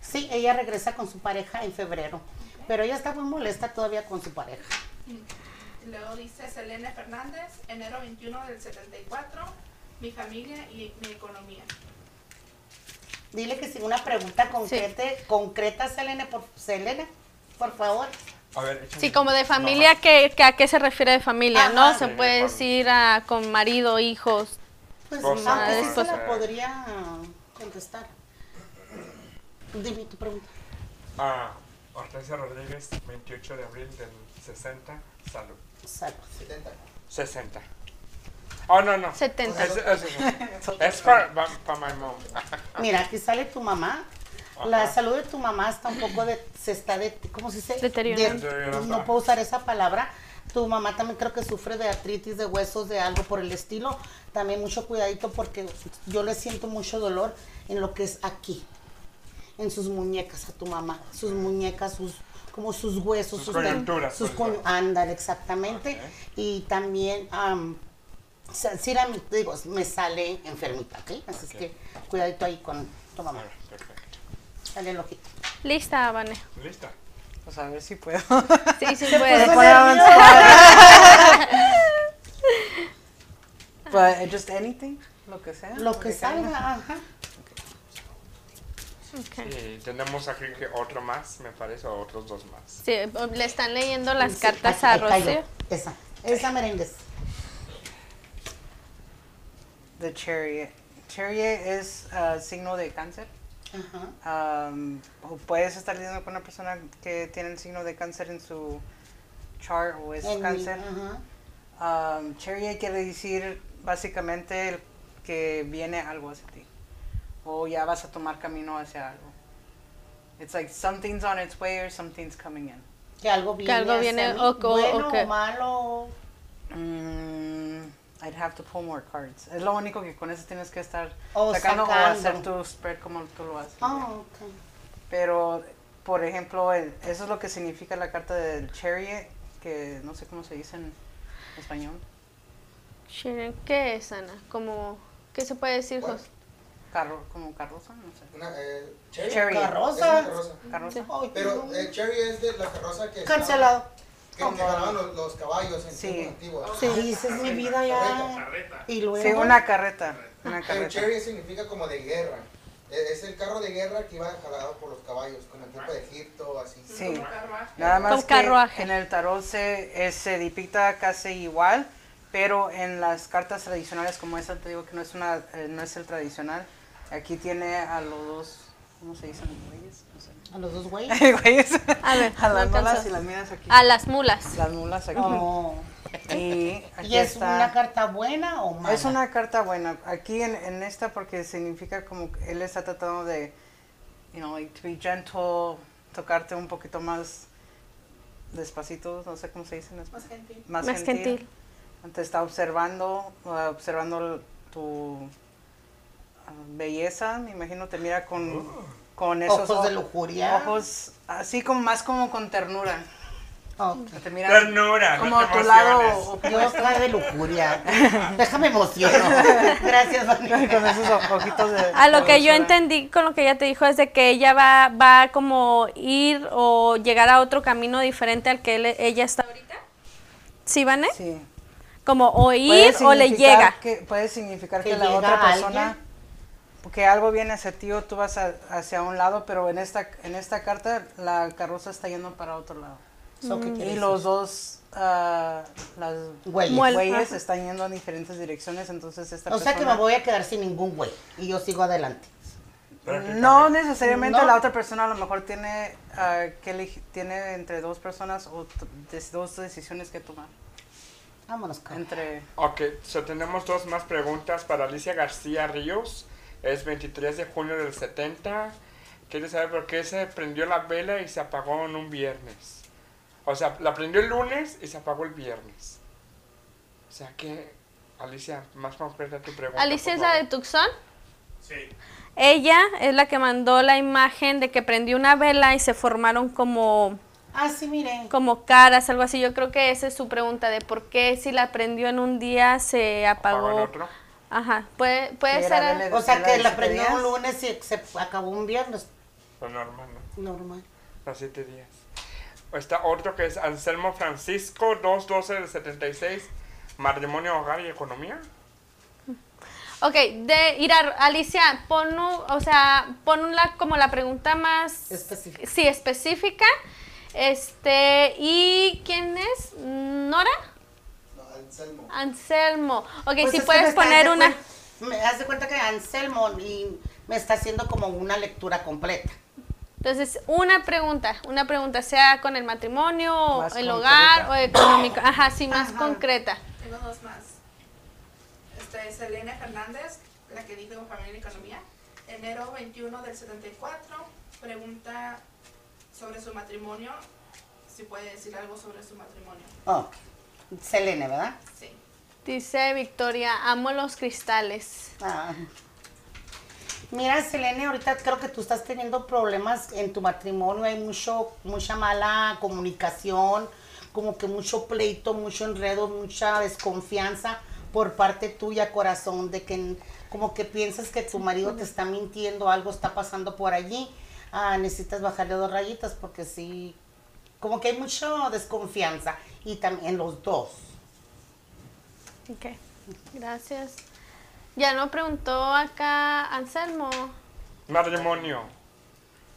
Speaker 2: Sí, ella regresa con su pareja en febrero, pero ella está muy molesta todavía con su pareja.
Speaker 9: Luego dice Selene Fernández, enero 21 del 74, mi familia y mi economía.
Speaker 2: Dile que si una pregunta concreta, concreta Selene, por, Selene, por favor.
Speaker 3: A ver, échame.
Speaker 1: Sí, como de familia, ¿qué, qué- ¿a qué se refiere de familia? ¿No? Se
Speaker 3: Sí,
Speaker 1: puede
Speaker 3: de
Speaker 1: decir ah, con marido, hijos.
Speaker 2: Pues sí se la podría contestar. Dime tu pregunta.
Speaker 3: Ah, Hortensia Rodríguez, 28 de abril del 60, salud.
Speaker 2: Salud.
Speaker 3: 60. Oh, no, no.
Speaker 1: 70.
Speaker 3: Es, es, es para my mom.
Speaker 2: Mira, aquí sale tu mamá. La salud de tu mamá está un poco de, se está de, ¿cómo se dice?
Speaker 1: Deteriorando.
Speaker 2: De- no puedo usar esa palabra. Tu mamá también creo que sufre de artritis de huesos, de algo por el estilo. También mucho cuidadito porque yo le siento mucho dolor en lo que es aquí, en sus muñecas a tu mamá, sus muñecas, sus como sus huesos,
Speaker 3: Sus coyunturas,
Speaker 2: sus
Speaker 3: pues,
Speaker 2: coy- ándale, exactamente.
Speaker 3: Ok.
Speaker 2: Y también am, sa- sí, era mi- te digo, me sale enfermita, ¿ok? Así
Speaker 3: Ok.
Speaker 2: es que cuidadito ahí con tu mamá.
Speaker 3: ver, perfecto.
Speaker 2: Sale el ojito.
Speaker 1: Lista, Vane.
Speaker 3: ¿Lista?
Speaker 4: Pues a ver si puedo.
Speaker 1: Sí, sí
Speaker 4: Puedo avanzar. But just anything, lo que sea.
Speaker 2: Lo que
Speaker 4: caiga.
Speaker 2: salga, ajá.
Speaker 1: Ok.
Speaker 3: Y tenemos aquí que otro más, me parece, o otros dos más.
Speaker 1: Sí, le están leyendo las
Speaker 2: Sí,
Speaker 1: cartas a. Rocío.
Speaker 2: Esa, esa merengues.
Speaker 4: The chariot. Chariot es ah, signo de cáncer. Um, o puedes estar lidiando con una persona que tiene el signo de cáncer en su chart o es
Speaker 2: En mi-
Speaker 4: cáncer.
Speaker 2: ajá.
Speaker 4: Um, Chariot quiere decir básicamente el que viene algo hacia ti. O ya vas a tomar camino hacia algo. It's like something's on its way or something's coming in.
Speaker 2: Que algo viene.
Speaker 1: algo
Speaker 2: hacia
Speaker 1: viene, o- o-
Speaker 2: bueno
Speaker 1: o que-
Speaker 2: o malo.
Speaker 4: Mm, I'd have to pull more cards. Es lo único que con eso tienes que estar
Speaker 2: O
Speaker 4: sacando, o
Speaker 2: sacando.
Speaker 4: hacer tu spread como tú lo haces.
Speaker 2: Ah, ok.
Speaker 4: Pero, por ejemplo, el- eso es lo que significa la carta del chariot, que no sé cómo se dice en español.
Speaker 1: Sharon, ¿qué es, Ana? Como, ¿Qué se puede decir,
Speaker 6: ¿Cuál?
Speaker 4: Carro, como carroza, no sé.
Speaker 6: Una, eh, Cherry.
Speaker 4: Cherry.
Speaker 2: Carroza.
Speaker 6: Es una carroza.
Speaker 4: Carroza.
Speaker 2: Ay,
Speaker 6: Pero eh, Cherry es de la carroza que...
Speaker 2: Cancelado.
Speaker 6: Que, que ganaban los, los caballos en
Speaker 4: Sí.
Speaker 6: tiempos antiguos.
Speaker 2: Ay, esa es mi vida ya.
Speaker 8: Carreta.
Speaker 2: Y luego.
Speaker 4: Sí, una carreta. Una
Speaker 6: El
Speaker 4: carreta.
Speaker 6: Cherry significa como de guerra. E- Es el carro de guerra que iba jalado por los caballos, como en tiempo de Egipto, así.
Speaker 4: Sí. Nada más
Speaker 1: Con
Speaker 4: que
Speaker 1: carruaje.
Speaker 4: en el tarot se, es- se depicta casi igual, pero en las cartas tradicionales como esta te digo que no es una eh, no es el tradicional. Aquí tiene a los dos, ¿cómo se dicen? Güeyes, no sé.
Speaker 2: A los dos güeyes.
Speaker 4: Güeyes.
Speaker 1: A ver,
Speaker 4: a las mulas y las minas aquí.
Speaker 1: A las mulas.
Speaker 4: Las mulas aquí.
Speaker 2: Oh.
Speaker 4: Y aquí
Speaker 2: ¿Y es
Speaker 4: está.
Speaker 2: una carta buena o mala?
Speaker 4: Es una carta buena. Aquí en, en esta porque significa como que él está tratando de, you know, like to be gentle, tocarte un poquito más despacito, no sé cómo se dice en español.
Speaker 9: Más gentil.
Speaker 4: Más,
Speaker 1: Más
Speaker 4: gentil.
Speaker 1: gentil.
Speaker 4: Te está observando, observando tu belleza, me imagino te mira con, con esos
Speaker 2: Ojos de lujuria.
Speaker 4: Ojos así como más como con ternura. Te mira
Speaker 3: Ternura, no
Speaker 4: como
Speaker 3: te
Speaker 4: tu lado.
Speaker 2: Yo
Speaker 4: opuesto.
Speaker 2: trae de lujuria. Déjame emociono. Gracias, Vanessa.
Speaker 4: con esos ojitos de
Speaker 1: A lo que yo entendí con lo que ella te dijo es de que ella va, va como ir o llegar a otro camino diferente al que él- ella está ahorita. ¿Sí, Vane?
Speaker 4: Sí.
Speaker 1: Como o
Speaker 4: Puede
Speaker 1: ir o le llega.
Speaker 4: Que, puede significar que,
Speaker 2: Que
Speaker 4: la
Speaker 2: llega
Speaker 4: otra
Speaker 2: alguien.
Speaker 4: persona, que algo viene hacia ti o tú vas a- hacia un lado, pero en esta, en esta carta la carroza está yendo para otro lado.
Speaker 2: So, ¿qué quiere
Speaker 4: Y
Speaker 2: decir?
Speaker 4: los dos, ah, las
Speaker 1: ajá.
Speaker 4: están yendo en diferentes direcciones, entonces esta
Speaker 2: O sea que me
Speaker 4: persona-
Speaker 2: voy a quedar sin ningún güey. Y yo sigo adelante.
Speaker 4: No necesariamente
Speaker 2: No.
Speaker 4: la otra persona a lo mejor tiene ah, que tiene entre dos personas o dos decisiones que tomar.
Speaker 2: Vámonos, cabrón.
Speaker 4: Entre
Speaker 3: Ok, so tenemos dos más preguntas para Alicia García Ríos. Es 23 de junio del 70. Quiere saber por qué se prendió la vela y se apagó en un viernes. O sea, la prendió el lunes y se apagó el viernes. O sea que, Alicia, más concreta tu pregunta.
Speaker 1: Alicia es la de. Tucson.
Speaker 8: Sí.
Speaker 1: Ella es la que mandó la imagen de que prendió una vela y se formaron como,
Speaker 2: Ah, sí, miren.
Speaker 1: como caras, algo así. Yo creo que esa es su pregunta de por qué si la prendió en un día se
Speaker 3: ¿Apagó en
Speaker 1: apagó.
Speaker 3: otro?
Speaker 1: Ajá, puede, puede ser.
Speaker 4: vela-
Speaker 2: O sea
Speaker 4: ¿Era
Speaker 2: que
Speaker 4: de
Speaker 2: la
Speaker 4: siete
Speaker 2: prendió
Speaker 4: días?
Speaker 2: un lunes y se acabó un viernes.
Speaker 3: Pues normal, ¿no?
Speaker 2: Normal.
Speaker 3: Los siete días. Está otro que es Anselmo Francisco, 212 del 76. Matrimonio, hogar y economía.
Speaker 1: Ok, de ir a Alicia, pon, un- o sea, pon la, como la pregunta más
Speaker 2: Específica.
Speaker 1: Sí, específica. Este, ¿y quién es?
Speaker 6: Anselmo.
Speaker 1: Ok,
Speaker 2: Pues
Speaker 1: si puedes poner
Speaker 2: haz de
Speaker 1: una.
Speaker 2: Me hace cuenta que Anselmo y me está haciendo como una lectura completa.
Speaker 1: Entonces, una pregunta, una pregunta, sea con el matrimonio,
Speaker 4: Más
Speaker 1: el
Speaker 4: concreta.
Speaker 1: hogar o económico. Ajá, sí, más
Speaker 2: Ajá.
Speaker 1: concreta.
Speaker 9: Tengo dos más. Esta es Elena Fernández, la que dijo Familia y Economía. Enero 21 del 74. Pregunta sobre su matrimonio. Si puede decir algo sobre su matrimonio.
Speaker 2: Oh, Selene, ¿verdad?
Speaker 9: Sí.
Speaker 1: Dice Victoria, amo los cristales.
Speaker 2: Ah. Mira, Selene, ahorita creo que tú estás teniendo problemas en tu matrimonio, hay mucho, mucha mala comunicación, como que mucho pleito, mucho enredo, mucha desconfianza por parte tuya, corazón, de que como que piensas que tu marido te está mintiendo, algo está pasando por allí. Ah, necesitas bajarle dos rayitas porque sí, como que hay mucha desconfianza y también los dos.
Speaker 1: Ok, gracias. Ya no preguntó acá Anselmo.
Speaker 3: Matrimonio.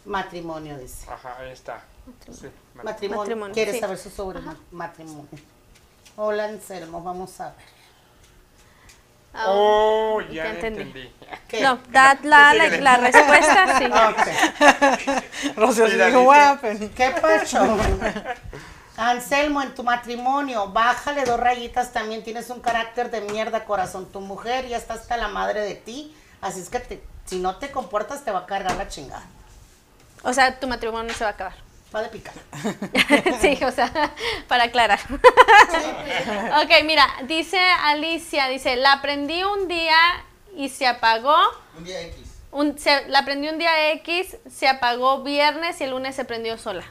Speaker 2: Matrimonio, dice.
Speaker 3: Ajá, ahí está. Sí, matrimonio.
Speaker 2: Matrimonio.
Speaker 1: Matrimonio,
Speaker 2: ¿Quieres
Speaker 1: sí.
Speaker 2: saber su sobre ma- matrimonio? Hola, Anselmo, vamos a ver.
Speaker 3: Oh,
Speaker 1: ya
Speaker 3: ya
Speaker 1: entendí.
Speaker 3: entendí.
Speaker 2: ¿Qué?
Speaker 1: No, dad la, la, respuesta, sí.
Speaker 2: Ok.
Speaker 4: Rocío, dijo?
Speaker 2: ¿Qué pasó? Anselmo, en tu matrimonio, bájale dos rayitas también. Tienes un carácter de mierda, corazón. Tu mujer ya está hasta la madre de ti. Así es que te- si no te comportas, te va a cargar la chingada.
Speaker 1: O sea, tu matrimonio se va a acabar.
Speaker 2: Va de picar.
Speaker 1: sí, o sea, para aclarar. ok, mira, dice Alicia, dice, la prendí un día y se apagó.
Speaker 6: Un día X.
Speaker 1: Un, se- la prendí un día X, se apagó viernes y el lunes se prendió sola.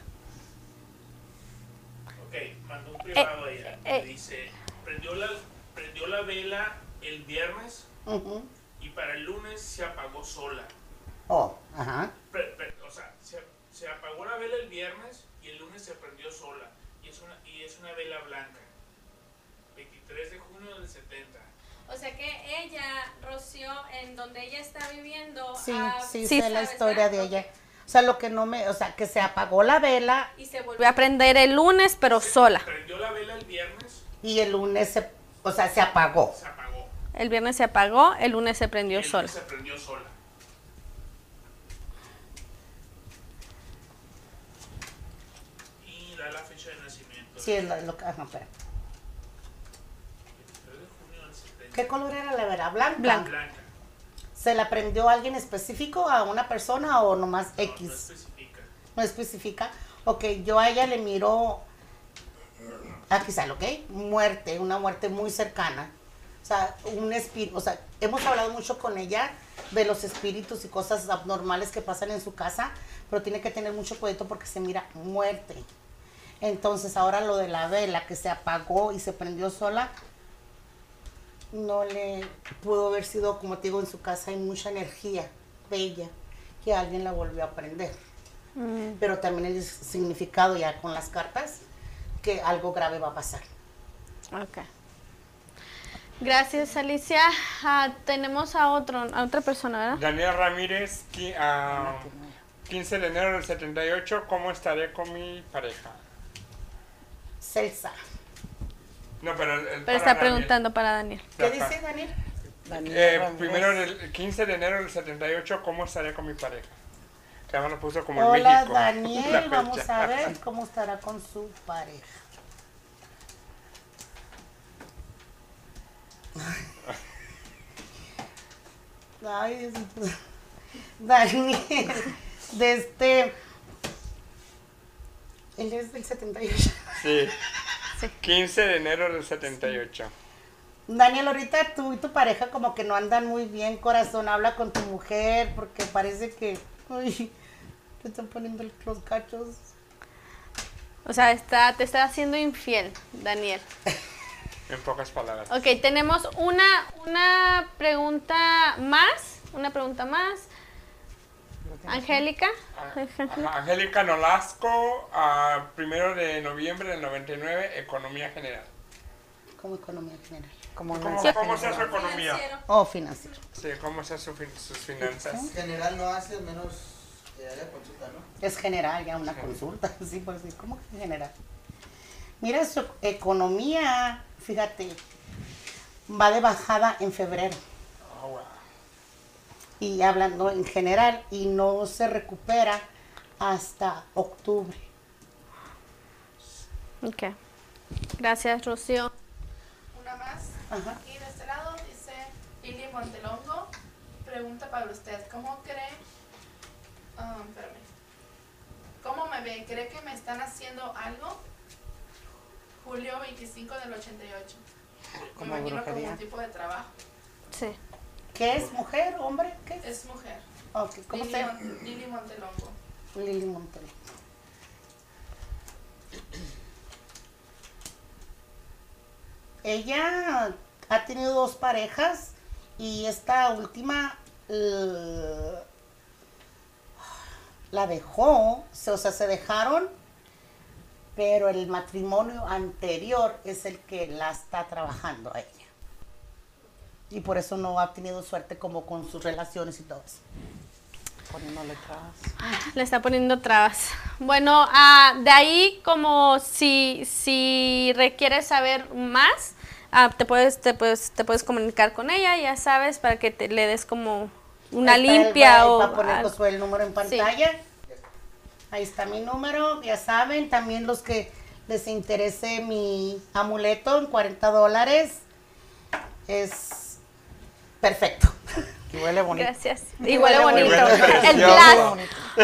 Speaker 8: Ok, mandó un privado a ella.
Speaker 1: eh.
Speaker 8: Le dice, prendió la, prendió la vela el viernes
Speaker 2: Ujú.
Speaker 8: y para el lunes se apagó sola.
Speaker 2: Oh, ajá.
Speaker 8: Pre- pre- o sea, se, se apagó la vela el viernes y el lunes se prendió sola. Y es una, y es una vela blanca. 23 de junio del 70.
Speaker 1: O sea que ella, Rocío, en donde ella está viviendo,
Speaker 2: Sí,
Speaker 1: ah,
Speaker 2: sí,
Speaker 1: sí
Speaker 2: sé la historia
Speaker 1: ¿verdad?
Speaker 2: de ella. O sea, lo que no me, o sea, que se apagó la vela
Speaker 1: Y se volvió a prender el lunes, pero sola.
Speaker 8: Prendió la vela el viernes,
Speaker 2: y el lunes se, o sea, se apagó.
Speaker 8: se apagó.
Speaker 1: El viernes se apagó, el lunes se prendió
Speaker 8: el
Speaker 1: sola.
Speaker 8: lunes se prendió sola. Y da la fecha de nacimiento.
Speaker 2: Sí, es lo, lo que, ajá, espera.
Speaker 8: 23 de junio del 70.
Speaker 2: ¿Qué color era la vela? Blanca.
Speaker 1: Blanca.
Speaker 8: Blanca.
Speaker 2: ¿Se la prendió a alguien específico, a una persona o nomás
Speaker 8: No,
Speaker 2: X?
Speaker 8: no especifica.
Speaker 2: No especifica. Ok, yo a ella le miro, aquí sale, ¿ok? Muerte, una muerte muy cercana. O sea, un espíritu, o sea, hemos hablado mucho con ella de los espíritus y cosas abnormales que pasan en su casa, pero tiene que tener mucho cuidado porque se mira muerte. Entonces, ahora lo de la vela que se apagó y se prendió sola, no le pudo haber sido, como te digo, en su casa hay mucha energía bella que alguien la volvió a prender pero también el significado ya con las cartas que algo grave va a pasar.
Speaker 1: Ok. Gracias, Alicia. Ah, tenemos a otro, a otra persona, ¿verdad?
Speaker 3: Daniel Ramírez, qui- ah, 15 de enero del 78, ¿cómo estaré con mi pareja?
Speaker 2: Celsa.
Speaker 3: No, pero, el-
Speaker 1: Pero
Speaker 3: para
Speaker 1: está
Speaker 3: Daniel.
Speaker 1: preguntando para Daniel.
Speaker 2: ¿Qué dice Daniel?
Speaker 4: Daniel
Speaker 3: Eh, primero, del 15 de enero del 78, ¿cómo estaré con mi pareja? Que además lo puso como en
Speaker 2: Hola
Speaker 3: México. la
Speaker 2: Daniel, vamos a ver cómo estará con su pareja. Ay. Daniel, de este... Él es del 78.
Speaker 3: Sí.
Speaker 1: Sí.
Speaker 3: 15 de enero del 78.
Speaker 2: Daniel, ahorita tú y tu pareja como que no andan muy bien, corazón. Habla con tu mujer porque parece que... Uy, te están poniendo los cachos.
Speaker 1: O sea, está, te está haciendo infiel, Daniel.
Speaker 3: En pocas palabras.
Speaker 1: Ok, tenemos una, una pregunta más. Una pregunta más. Angélica.
Speaker 3: Ajá, Angélica Nolasco, a primero de noviembre del 99, Economía General.
Speaker 2: Como economía general.
Speaker 4: Como un
Speaker 3: ¿Cómo,
Speaker 4: mensaje
Speaker 3: cómo sea su
Speaker 4: general.
Speaker 3: economía?
Speaker 2: O financiero.
Speaker 3: Sí, ¿cómo sea su fin- sus finanzas?
Speaker 6: General no hace menos que haya consulta, ¿no?
Speaker 2: Es general, ya una consulta. Sí, pues sí, ¿cómo que general? Mira, su economía, fíjate, va de bajada en febrero. Y hablando en general, y no se recupera hasta octubre.
Speaker 1: Ok. Gracias, Rocío.
Speaker 9: Una más.
Speaker 2: Ajá.
Speaker 9: Aquí de este lado dice Lili Montelongo. Pregunta para usted, ¿cómo cree? ah, espérame. ¿Cómo me ve? ¿Cree que me están haciendo algo? Julio 25 del 88. Me
Speaker 4: Como
Speaker 9: imagino como
Speaker 4: brujería.
Speaker 9: un tipo de trabajo.
Speaker 1: Sí.
Speaker 2: ¿Qué es mujer, hombre? ¿Qué es?
Speaker 9: Es mujer.
Speaker 2: Ok, ¿Cómo
Speaker 9: Lili,
Speaker 2: se llama?
Speaker 9: Lili Montelongo.
Speaker 2: Lili Montel. Ella ha tenido dos parejas y esta última eh, la dejó, o sea, se dejaron, pero el matrimonio anterior es el que la está trabajando a ella. Y por eso no ha tenido suerte como con sus relaciones y todo eso.
Speaker 4: Poniéndole trabas.
Speaker 1: Le está poniendo trabas. Bueno, ah, de ahí como si, si requieres saber más, ah, te, puedes, te, puedes, te puedes comunicar con ella, ya sabes, para que te le des como una
Speaker 2: Ahí está el-
Speaker 1: limpia o...
Speaker 2: Va a poner
Speaker 1: algo.
Speaker 2: El número en pantalla. Ahí está mi número, ya saben. También los que les interese mi amuleto en 40 dólares. Es perfecto.
Speaker 4: Y huele bonito.
Speaker 1: Gracias. Y huele bonito. El glass.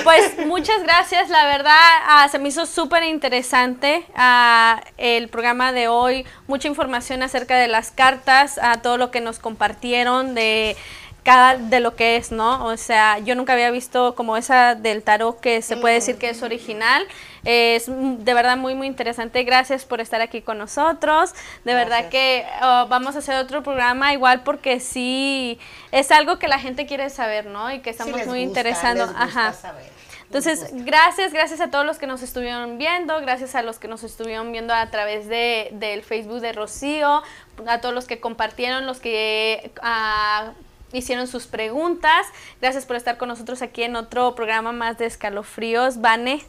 Speaker 1: Pues muchas gracias. La verdad, ah, se me hizo súper interesante ah, el programa de hoy. Mucha información acerca de las cartas, a todo lo que nos compartieron de cada de lo que es, ¿no? O sea, yo nunca había visto como esa del tarot que se puede decir que es original. Es de verdad muy muy interesante. Gracias por estar aquí con nosotros. De verdad que oh, vamos a hacer otro programa igual porque sí es algo que la gente quiere saber, ¿no? Y que estamos muy interesados. Ajá.
Speaker 2: saber,
Speaker 1: Entonces, gracias, gracias a todos los que nos estuvieron viendo, gracias a los que nos estuvieron viendo a través de, del Facebook de Rocío, a todos los que compartieron, los que ah, hicieron sus preguntas. Gracias por estar con nosotros aquí en otro programa más de escalofríos. Vane,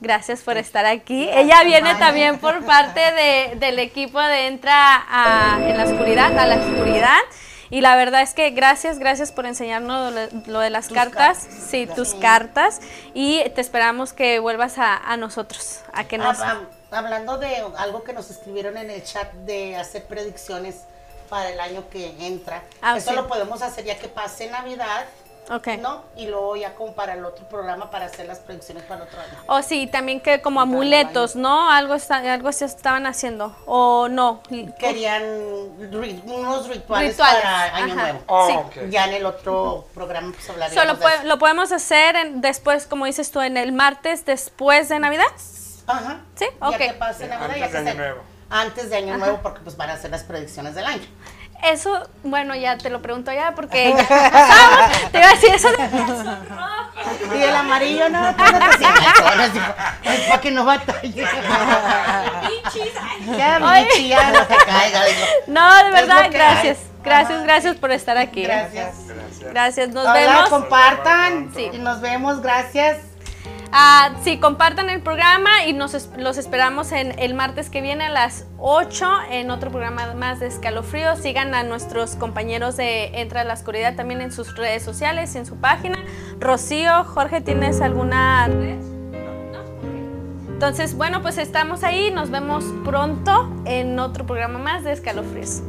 Speaker 1: gracias por estar aquí. Ella viene también por parte de- del equipo de Entra a- en la oscuridad, a la oscuridad. Y la verdad es que gracias, gracias por enseñarnos lo, de las
Speaker 2: Tus
Speaker 1: cartas.
Speaker 2: cartas.
Speaker 1: Sí, tus
Speaker 2: Sí.
Speaker 1: cartas. Y te esperamos que vuelvas a, a nosotros, a que nos...
Speaker 2: Ah, hablando de algo que nos escribieron en el chat de hacer predicciones para el año que entra.
Speaker 1: Ah,
Speaker 2: Eso
Speaker 1: sí.
Speaker 2: lo podemos hacer ya que pase Navidad,
Speaker 1: Ok.
Speaker 2: ¿no? Y luego ya como para el otro programa para hacer las predicciones para el otro año.
Speaker 1: O sí, también que como amuletos, ¿no? Algo, está, algo se estaban haciendo. O no.
Speaker 2: Querían ri- unos rituales,
Speaker 1: Rituales,
Speaker 2: para Año
Speaker 1: ajá.
Speaker 2: Nuevo.
Speaker 3: Oh,
Speaker 1: Sí.
Speaker 3: ok.
Speaker 2: Ya en el otro programa pues hablaríamos
Speaker 1: Solo
Speaker 2: de eso.
Speaker 1: lo podemos hacer en- después, como dices tú, en el martes después de Navidad.
Speaker 2: Ajá.
Speaker 1: Sí,
Speaker 2: Ya
Speaker 1: ok.
Speaker 2: que pase Navidad,
Speaker 3: Antes
Speaker 2: ya
Speaker 3: de Año Nuevo.
Speaker 2: Antes de Año Nuevo porque pues van a hacer las predicciones del año.
Speaker 1: Eso, bueno, ya te lo pregunto ya porque ya pasamos. Te iba a decir eso de
Speaker 2: Y el amarillo no, pues, no te sientas sola, dijo, "Ay, para que no batalle. Ya, no te caiga. digo.
Speaker 1: No, de verdad, gracias. Gracias, gracias por estar aquí.
Speaker 2: Gracias.
Speaker 3: Gracias.
Speaker 1: Gracias, nos
Speaker 2: Hola,
Speaker 1: vemos.
Speaker 2: compartan.
Speaker 1: Sí.
Speaker 2: Y nos vemos, gracias.
Speaker 1: Ah, sí, compartan el programa y nos los esperamos en el martes que viene a las 8 en otro programa más de Escalofrío. Sigan a nuestros compañeros de Entra a la Oscuridad también en sus redes sociales y en su página. Rocío, Jorge, ¿tienes alguna red? No. Ok. Entonces, bueno, pues estamos ahí. Nos vemos pronto en otro programa más de Escalofríos.